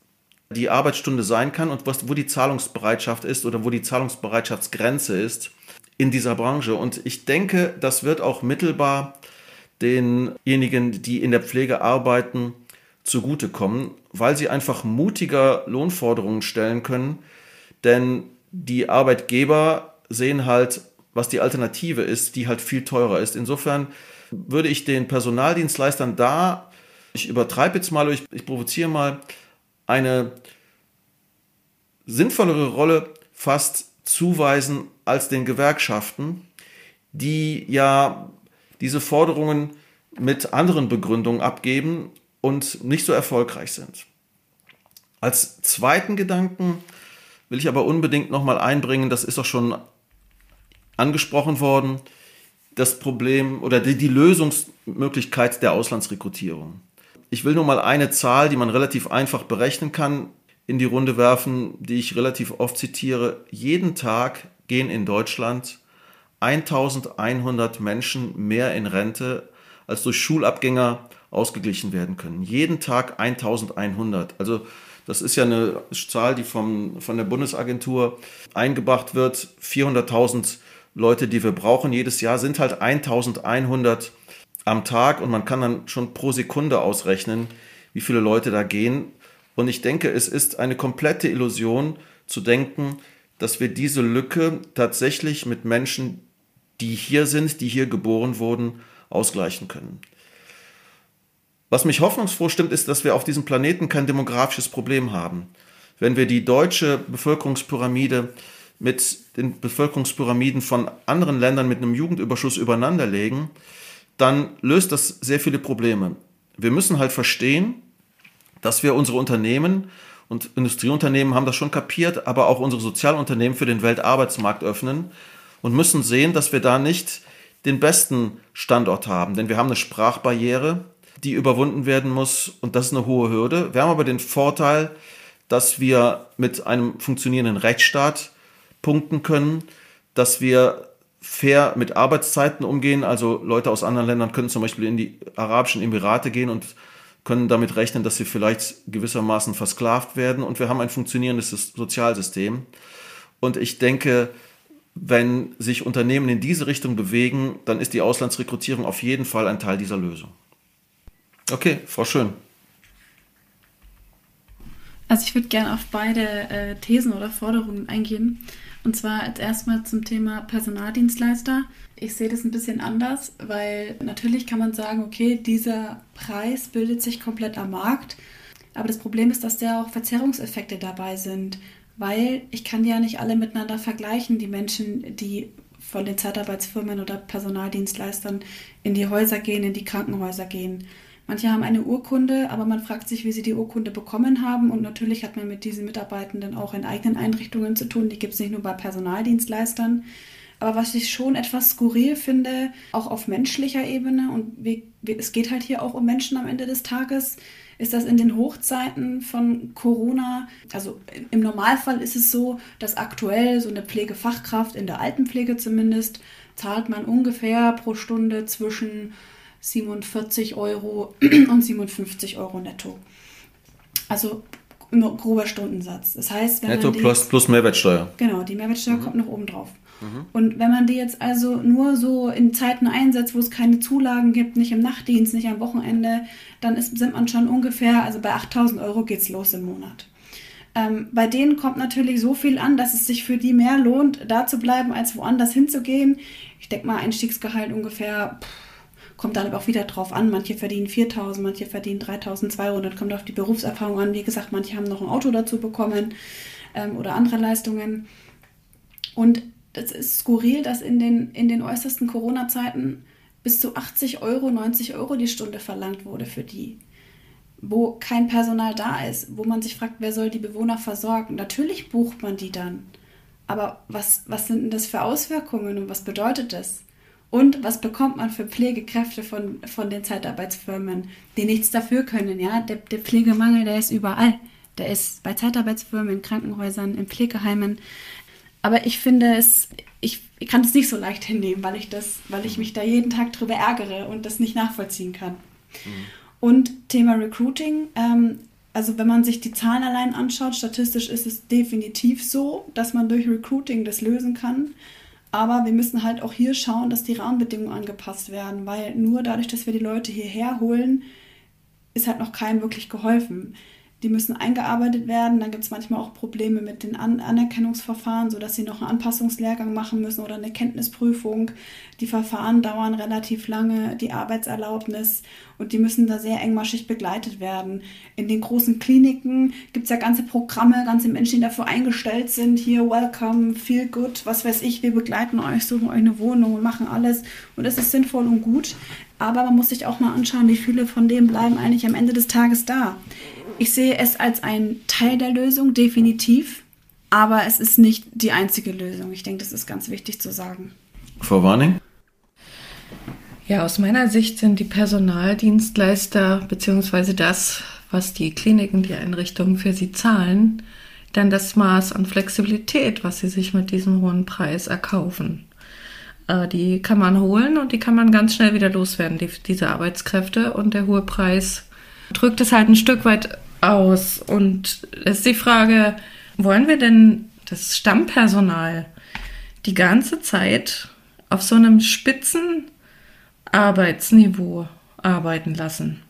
die Arbeitsstunde sein kann und was, wo die Zahlungsbereitschaft ist oder wo die Zahlungsbereitschaftsgrenze ist in dieser Branche. Und ich denke, das wird auch mittelbar denjenigen, die in der Pflege arbeiten, zugutekommen, weil sie einfach mutiger Lohnforderungen stellen können. Denn die Arbeitgeber sehen halt, was die Alternative ist, die halt viel teurer ist. Insofern würde ich den Personaldienstleistern da, ich übertreibe jetzt mal, ich, ich provoziere mal, eine sinnvollere Rolle fast zuweisen als den Gewerkschaften, die ja diese Forderungen mit anderen Begründungen abgeben und nicht so erfolgreich sind. Als zweiten Gedanken will ich aber unbedingt nochmal einbringen, das ist auch schon angesprochen worden, das Problem oder die, die Lösungsmöglichkeit der Auslandsrekrutierung. Ich will nur mal eine Zahl, die man relativ einfach berechnen kann, in die Runde werfen, die ich relativ oft zitiere. Jeden Tag gehen in Deutschland 1100 Menschen mehr in Rente, als durch Schulabgänger ausgeglichen werden können. Jeden Tag 1100. Also das ist ja eine Zahl, die vom, von der Bundesagentur eingebracht wird. 400.000 Leute, die wir brauchen jedes Jahr, sind halt 1100 am Tag und man kann dann schon pro Sekunde ausrechnen, wie viele Leute da gehen. Und ich denke, es ist eine komplette Illusion zu denken, dass wir diese Lücke tatsächlich mit Menschen, die hier sind, die hier geboren wurden, ausgleichen können. Was mich hoffnungsfroh stimmt, ist, dass wir auf diesem Planeten kein demografisches Problem haben. Wenn wir die deutsche Bevölkerungspyramide mit den Bevölkerungspyramiden von anderen Ländern mit einem Jugendüberschuss übereinander legen, dann löst das sehr viele Probleme. Wir müssen halt verstehen, dass wir unsere Unternehmen und Industrieunternehmen haben das schon kapiert, aber auch unsere Sozialunternehmen für den Weltarbeitsmarkt öffnen und müssen sehen, dass wir da nicht den besten Standort haben. Denn wir haben eine Sprachbarriere, die überwunden werden muss und das ist eine hohe Hürde. Wir haben aber den Vorteil, dass wir mit einem funktionierenden Rechtsstaat punkten können, dass wir fair mit Arbeitszeiten umgehen. Also Leute aus anderen Ländern können zum Beispiel in die Arabischen Emirate gehen und können damit rechnen, dass sie vielleicht gewissermaßen versklavt werden. Und wir haben ein funktionierendes Sozialsystem. Und ich denke, wenn sich Unternehmen in diese Richtung bewegen, dann ist die Auslandsrekrutierung auf jeden Fall ein Teil dieser Lösung. Okay, Frau Schön. Also ich würde gerne auf beide äh, Thesen oder Forderungen eingehen. Und zwar als erstmal zum Thema Personaldienstleister. Ich sehe das ein bisschen anders, weil natürlich kann man sagen, okay, dieser Preis bildet sich komplett am Markt. Aber das Problem ist, dass da auch Verzerrungseffekte dabei sind weil ich kann ja nicht alle miteinander vergleichen, die Menschen, die von den Zeitarbeitsfirmen oder Personaldienstleistern in die Häuser gehen, in die Krankenhäuser gehen. Manche haben eine Urkunde, aber man fragt sich, wie sie die Urkunde bekommen haben. Und natürlich hat man mit diesen Mitarbeitenden auch in eigenen Einrichtungen zu tun. Die gibt es nicht nur bei Personaldienstleistern. Aber was ich schon etwas skurril finde, auch auf menschlicher Ebene, und wie, wie, es geht halt hier auch um Menschen am Ende des Tages, ist das in den Hochzeiten von Corona, also im Normalfall ist es so, dass aktuell so eine Pflegefachkraft in der Altenpflege zumindest zahlt man ungefähr pro Stunde zwischen 47 Euro und 57 Euro netto. Also grober Stundensatz. Das heißt, wenn netto plus, plus Mehrwertsteuer. Genau, die Mehrwertsteuer mhm. kommt noch oben drauf. Mhm. Und wenn man die jetzt also nur so in Zeiten einsetzt, wo es keine Zulagen gibt, nicht im Nachtdienst, nicht am Wochenende, dann ist, sind man schon ungefähr, also bei 8000 Euro geht es los im Monat. Ähm, bei denen kommt natürlich so viel an, dass es sich für die mehr lohnt, da zu bleiben, als woanders hinzugehen. Ich denke mal, Einstiegsgehalt ungefähr pff, kommt dann aber auch wieder drauf an. Manche verdienen 4000, manche verdienen 3200, kommt auf die Berufserfahrung an. Wie gesagt, manche haben noch ein Auto dazu bekommen ähm, oder andere Leistungen. Und das ist skurril, dass in den, in den äußersten Corona-Zeiten bis zu 80 Euro, 90 Euro die Stunde verlangt wurde für die, wo kein Personal da ist, wo man sich fragt, wer soll die Bewohner versorgen. Natürlich bucht man die dann. Aber was, was sind denn das für Auswirkungen und was bedeutet das? Und was bekommt man für Pflegekräfte von, von den Zeitarbeitsfirmen, die nichts dafür können? Ja, der, der Pflegemangel, der ist überall. Der ist bei Zeitarbeitsfirmen, in Krankenhäusern, in Pflegeheimen. Aber ich finde es, ich, ich kann es nicht so leicht hinnehmen, weil ich das, weil ich mich da jeden Tag drüber ärgere und das nicht nachvollziehen kann. Mhm. Und Thema Recruiting, ähm, also wenn man sich die Zahlen allein anschaut, statistisch ist es definitiv so, dass man durch Recruiting das lösen kann. Aber wir müssen halt auch hier schauen, dass die Rahmenbedingungen angepasst werden, weil nur dadurch, dass wir die Leute hierher holen, ist halt noch keinem wirklich geholfen die müssen eingearbeitet werden. Dann gibt es manchmal auch Probleme mit den An Anerkennungsverfahren, sodass sie noch einen Anpassungslehrgang machen müssen oder eine Kenntnisprüfung. Die Verfahren dauern relativ lange, die Arbeitserlaubnis und die müssen da sehr engmaschig begleitet werden. In den großen Kliniken gibt es ja ganze Programme, ganze Menschen, die dafür eingestellt sind. Hier, welcome, feel good, was weiß ich, wir begleiten euch, suchen euch eine Wohnung und machen alles. Und das ist sinnvoll und gut. Aber man muss sich auch mal anschauen, wie viele von denen bleiben eigentlich am Ende des Tages da. Ich sehe es als ein Teil der Lösung, definitiv. Aber es ist nicht die einzige Lösung. Ich denke, das ist ganz wichtig zu sagen. Frau Warning? Ja, aus meiner Sicht sind die Personaldienstleister beziehungsweise das, was die Kliniken, die Einrichtungen für sie zahlen, dann das Maß an Flexibilität, was sie sich mit diesem hohen Preis erkaufen. Äh, die kann man holen und die kann man ganz schnell wieder loswerden, die, diese Arbeitskräfte. Und der hohe Preis drückt es halt ein Stück weit aus. Und es ist die Frage, wollen wir denn das Stammpersonal die ganze Zeit auf so einem spitzen Arbeitsniveau arbeiten lassen?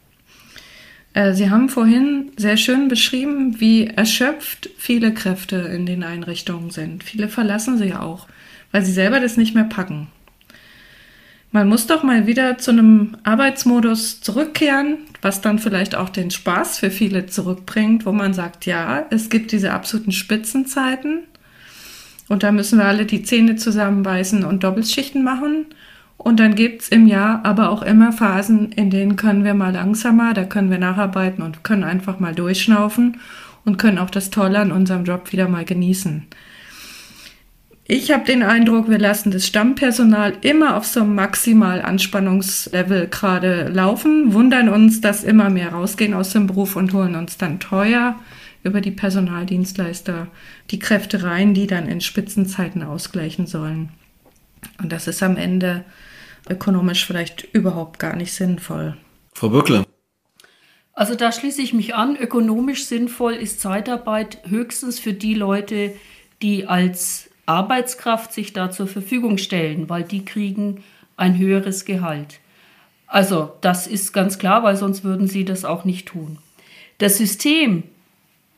Äh, Sie haben vorhin sehr schön beschrieben, wie erschöpft viele Kräfte in den Einrichtungen sind. Viele verlassen sie auch, weil sie selber das nicht mehr packen. Man muss doch mal wieder zu einem Arbeitsmodus zurückkehren, was dann vielleicht auch den Spaß für viele zurückbringt, wo man sagt, ja, es gibt diese absoluten Spitzenzeiten Und da müssen wir alle die Zähne zusammenbeißen und Doppelschichten machen. Und dann gibt es im Jahr aber auch immer Phasen, in denen können wir mal langsamer, da können wir nacharbeiten und können einfach mal durchschnaufen und können auch das Tolle an unserem Job wieder mal genießen. Ich habe den Eindruck, wir lassen das Stammpersonal immer auf so einem maximal Anspannungslevel gerade laufen, wundern uns, dass immer mehr rausgehen aus dem Beruf und holen uns dann teuer über die Personaldienstleister die Kräfte rein, die dann in Spitzenzeiten ausgleichen sollen. Und das ist am Ende ökonomisch vielleicht überhaupt gar nicht sinnvoll. Frau Bückle. Also da schließe ich mich an. Ökonomisch sinnvoll ist Zeitarbeit höchstens für die Leute, die als Arbeitskraft sich da zur Verfügung stellen, weil die kriegen ein höheres Gehalt. Also das ist ganz klar, weil sonst würden sie das auch nicht tun. Das System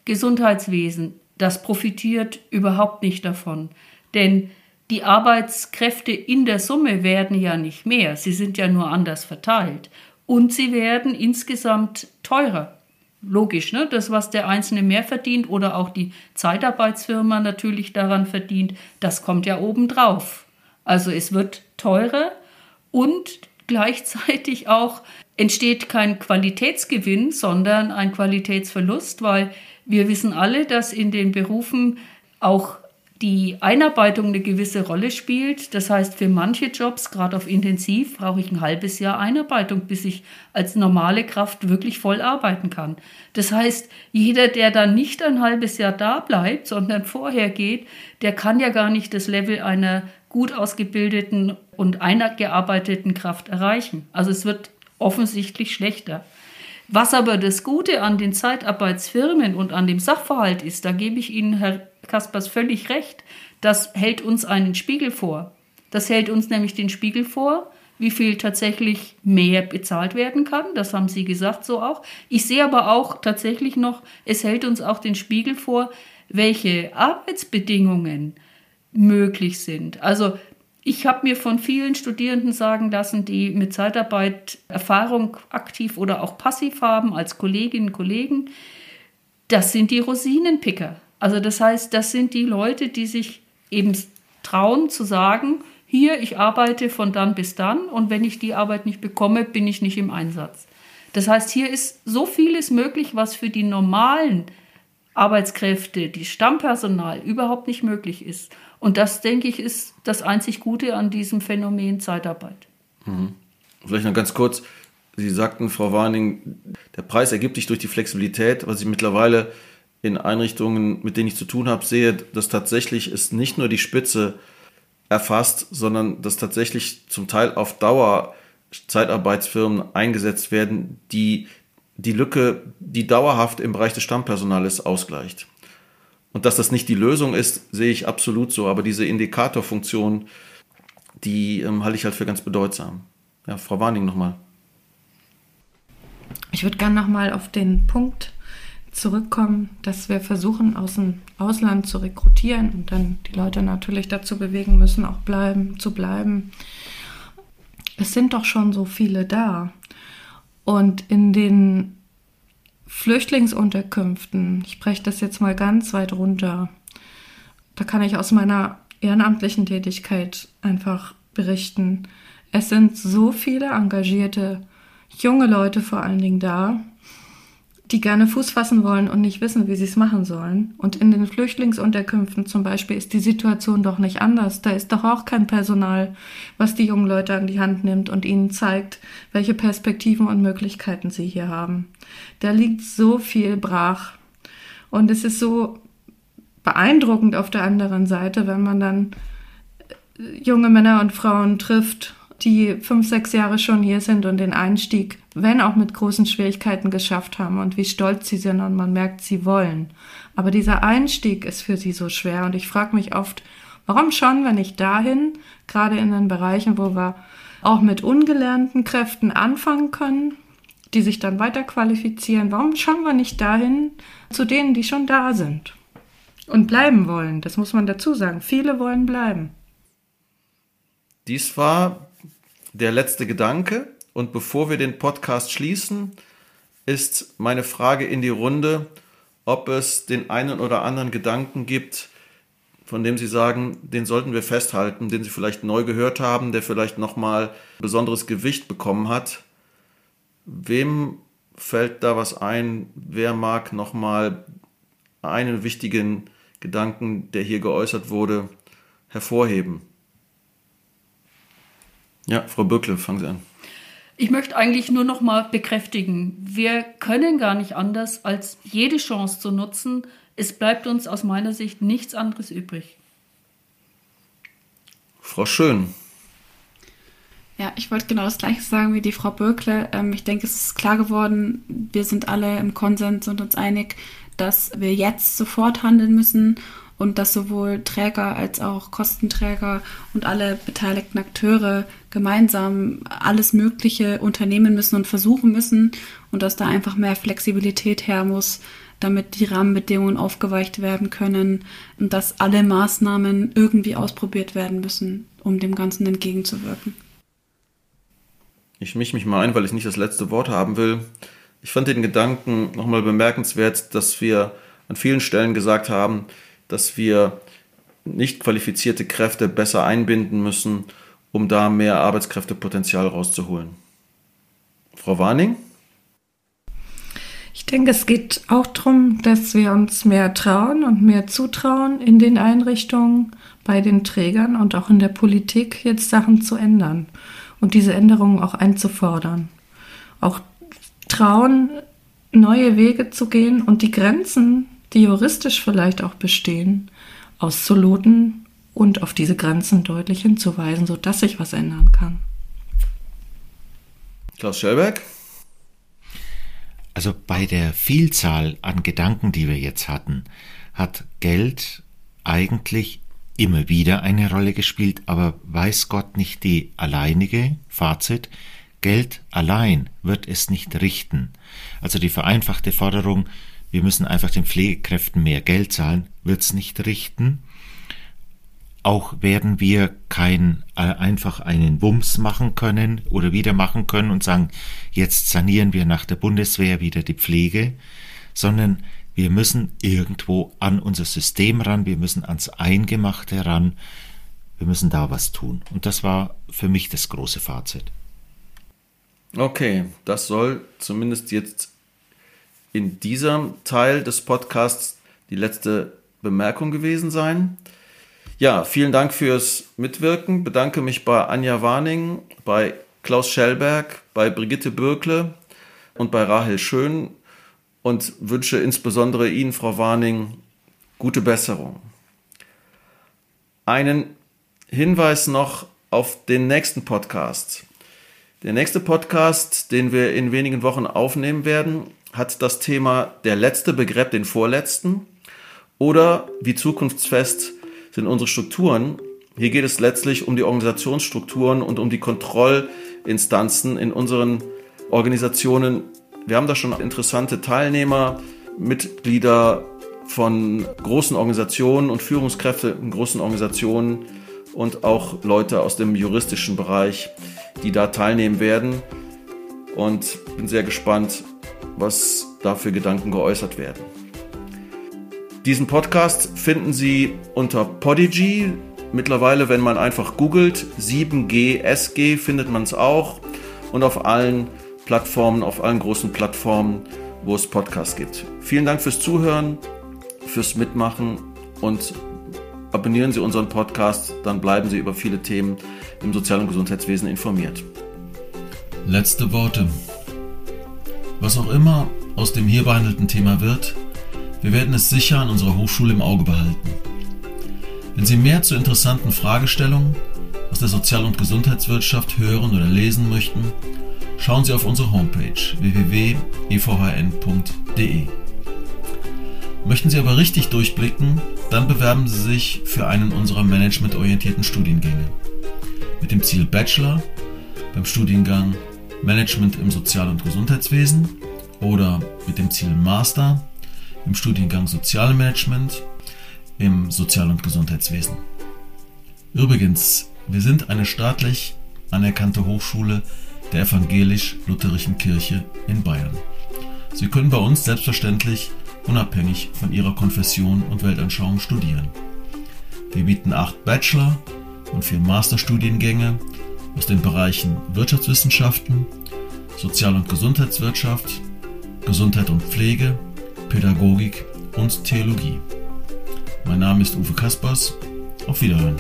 Gesundheitswesen, das profitiert überhaupt nicht davon, denn die Arbeitskräfte in der Summe werden ja nicht mehr, sie sind ja nur anders verteilt und sie werden insgesamt teurer logisch, ne? Das, was der Einzelne mehr verdient oder auch die Zeitarbeitsfirma natürlich daran verdient, das kommt ja obendrauf. Also es wird teurer und gleichzeitig auch entsteht kein Qualitätsgewinn, sondern ein Qualitätsverlust, weil wir wissen alle, dass in den Berufen auch die Einarbeitung eine gewisse Rolle spielt. Das heißt, für manche Jobs, gerade auf Intensiv, brauche ich ein halbes Jahr Einarbeitung, bis ich als normale Kraft wirklich voll arbeiten kann. Das heißt, jeder, der dann nicht ein halbes Jahr da bleibt, sondern vorher geht, der kann ja gar nicht das Level einer gut ausgebildeten und eingearbeiteten Kraft erreichen. Also es wird offensichtlich schlechter. Was aber das Gute an den Zeitarbeitsfirmen und an dem Sachverhalt ist, da gebe ich Ihnen, Herr Kaspers völlig recht. Das hält uns einen Spiegel vor. Das hält uns nämlich den Spiegel vor, wie viel tatsächlich mehr bezahlt werden kann. Das haben Sie gesagt so auch. Ich sehe aber auch tatsächlich noch, es hält uns auch den Spiegel vor, welche Arbeitsbedingungen möglich sind. Also ich habe mir von vielen Studierenden sagen lassen, die mit Zeitarbeit Erfahrung aktiv oder auch passiv haben als Kolleginnen und Kollegen, das sind die Rosinenpicker. Also das heißt, das sind die Leute, die sich eben trauen zu sagen, hier, ich arbeite von dann bis dann und wenn ich die Arbeit nicht bekomme, bin ich nicht im Einsatz. Das heißt, hier ist so vieles möglich, was für die normalen Arbeitskräfte, die Stammpersonal überhaupt nicht möglich ist. Und das, denke ich, ist das einzig Gute an diesem Phänomen Zeitarbeit. Mhm. Vielleicht noch ganz kurz. Sie sagten, Frau Warning, der Preis ergibt sich durch die Flexibilität, was ich mittlerweile in Einrichtungen, mit denen ich zu tun habe, sehe, dass tatsächlich es nicht nur die Spitze erfasst, sondern dass tatsächlich zum Teil auf Dauer Zeitarbeitsfirmen eingesetzt werden, die die Lücke, die dauerhaft im Bereich des Stammpersonals ausgleicht. Und dass das nicht die Lösung ist, sehe ich absolut so. Aber diese Indikatorfunktion, die ähm, halte ich halt für ganz bedeutsam. Ja, Frau Warning nochmal. Ich würde gerne nochmal auf den Punkt zurückkommen, dass wir versuchen, aus dem Ausland zu rekrutieren und dann die Leute natürlich dazu bewegen müssen, auch bleiben, zu bleiben. Es sind doch schon so viele da. Und in den Flüchtlingsunterkünften, ich breche das jetzt mal ganz weit runter, da kann ich aus meiner ehrenamtlichen Tätigkeit einfach berichten. Es sind so viele engagierte junge Leute vor allen Dingen da, die gerne Fuß fassen wollen und nicht wissen, wie sie es machen sollen. Und in den Flüchtlingsunterkünften zum Beispiel ist die Situation doch nicht anders. Da ist doch auch kein Personal, was die jungen Leute an die Hand nimmt und ihnen zeigt, welche Perspektiven und Möglichkeiten sie hier haben. Da liegt so viel brach. Und es ist so beeindruckend auf der anderen Seite, wenn man dann junge Männer und Frauen trifft die fünf, sechs Jahre schon hier sind und den Einstieg, wenn auch mit großen Schwierigkeiten geschafft haben und wie stolz sie sind und man merkt, sie wollen. Aber dieser Einstieg ist für sie so schwer und ich frage mich oft, warum schauen wir nicht dahin, gerade in den Bereichen, wo wir auch mit ungelernten Kräften anfangen können, die sich dann weiter qualifizieren, warum schauen wir nicht dahin zu denen, die schon da sind und bleiben wollen? Das muss man dazu sagen. Viele wollen bleiben. Dies war der letzte Gedanke. Und bevor wir den Podcast schließen, ist meine Frage in die Runde, ob es den einen oder anderen Gedanken gibt, von dem Sie sagen, den sollten wir festhalten, den Sie vielleicht neu gehört haben, der vielleicht nochmal besonderes Gewicht bekommen hat? Wem fällt da was ein? Wer mag nochmal einen wichtigen Gedanken, der hier geäußert wurde, hervorheben? Ja, Frau Böckle, fangen Sie an. Ich möchte eigentlich nur noch mal bekräftigen, wir können gar nicht anders, als jede Chance zu nutzen. Es bleibt uns aus meiner Sicht nichts anderes übrig. Frau Schön. Ja, ich wollte genau das Gleiche sagen wie die Frau Böckle. Ähm, ich denke, es ist klar geworden, wir sind alle im Konsens und uns einig, dass wir jetzt sofort handeln müssen und dass sowohl Träger als auch Kostenträger und alle beteiligten Akteure gemeinsam alles Mögliche unternehmen müssen und versuchen müssen und dass da einfach mehr Flexibilität her muss, damit die Rahmenbedingungen aufgeweicht werden können und dass alle Maßnahmen irgendwie ausprobiert werden müssen, um dem Ganzen entgegenzuwirken. Ich mische mich mal ein, weil ich nicht das letzte Wort haben will. Ich fand den Gedanken nochmal bemerkenswert, dass wir an vielen Stellen gesagt haben, dass wir nicht qualifizierte Kräfte besser einbinden müssen, um da mehr Arbeitskräftepotenzial rauszuholen. Frau Warning? Ich denke, es geht auch darum, dass wir uns mehr trauen und mehr zutrauen in den Einrichtungen, bei den Trägern und auch in der Politik jetzt Sachen zu ändern und diese Änderungen auch einzufordern. Auch trauen, neue Wege zu gehen und die Grenzen die juristisch vielleicht auch bestehen, auszuloten und auf diese Grenzen deutlich hinzuweisen, sodass sich was ändern kann. Klaus Schellberg? Also bei der Vielzahl an Gedanken, die wir jetzt hatten, hat Geld eigentlich immer wieder eine Rolle gespielt, aber weiß Gott nicht die alleinige Fazit. Geld allein wird es nicht richten. Also die vereinfachte Forderung, wir müssen einfach den Pflegekräften mehr Geld zahlen, wird's nicht richten. Auch werden wir kein äh, einfach einen Wumms machen können oder wieder machen können und sagen, jetzt sanieren wir nach der Bundeswehr wieder die Pflege, sondern wir müssen irgendwo an unser System ran, wir müssen ans Eingemachte ran, wir müssen da was tun. Und das war für mich das große Fazit. Okay, das soll zumindest jetzt in diesem Teil des Podcasts die letzte Bemerkung gewesen sein. Ja, vielen Dank fürs Mitwirken. Bedanke mich bei Anja Warning, bei Klaus Schellberg, bei Brigitte Bürkle und bei Rahel Schön und wünsche insbesondere Ihnen, Frau Warning, gute Besserung. Einen Hinweis noch auf den nächsten Podcast. Der nächste Podcast, den wir in wenigen Wochen aufnehmen werden, hat das Thema der letzte begräbt den vorletzten oder wie zukunftsfest sind unsere Strukturen. Hier geht es letztlich um die Organisationsstrukturen und um die Kontrollinstanzen in unseren Organisationen. Wir haben da schon interessante Teilnehmer, Mitglieder von großen Organisationen und Führungskräfte in großen Organisationen und auch Leute aus dem juristischen Bereich, die da teilnehmen werden. Und bin sehr gespannt, was da für Gedanken geäußert werden. Diesen Podcast finden Sie unter Podigy. Mittlerweile, wenn man einfach googelt, 7GSG findet man es auch. Und auf allen Plattformen, auf allen großen Plattformen, wo es Podcasts gibt. Vielen Dank fürs Zuhören, fürs Mitmachen und abonnieren Sie unseren Podcast, dann bleiben Sie über viele Themen im Sozial- und Gesundheitswesen informiert. Letzte Worte. Was auch immer aus dem hier behandelten Thema wird, wir werden es sicher an unserer Hochschule im Auge behalten. Wenn Sie mehr zu interessanten Fragestellungen aus der Sozial- und Gesundheitswirtschaft hören oder lesen möchten, schauen Sie auf unsere Homepage www.evhn.de. Möchten Sie aber richtig durchblicken, dann bewerben Sie sich für einen unserer managementorientierten Studiengänge. Mit dem Ziel Bachelor beim Studiengang Management im Sozial- und Gesundheitswesen oder mit dem Ziel Master im Studiengang Sozialmanagement im Sozial- und Gesundheitswesen. Übrigens, wir sind eine staatlich anerkannte Hochschule der evangelisch-lutherischen Kirche in Bayern. Sie können bei uns selbstverständlich unabhängig von Ihrer Konfession und Weltanschauung studieren. Wir bieten acht Bachelor- und vier Masterstudiengänge aus den Bereichen Wirtschaftswissenschaften, Sozial- und Gesundheitswirtschaft, Gesundheit und Pflege, Pädagogik und Theologie. Mein Name ist Uwe Kaspers. Auf Wiederhören.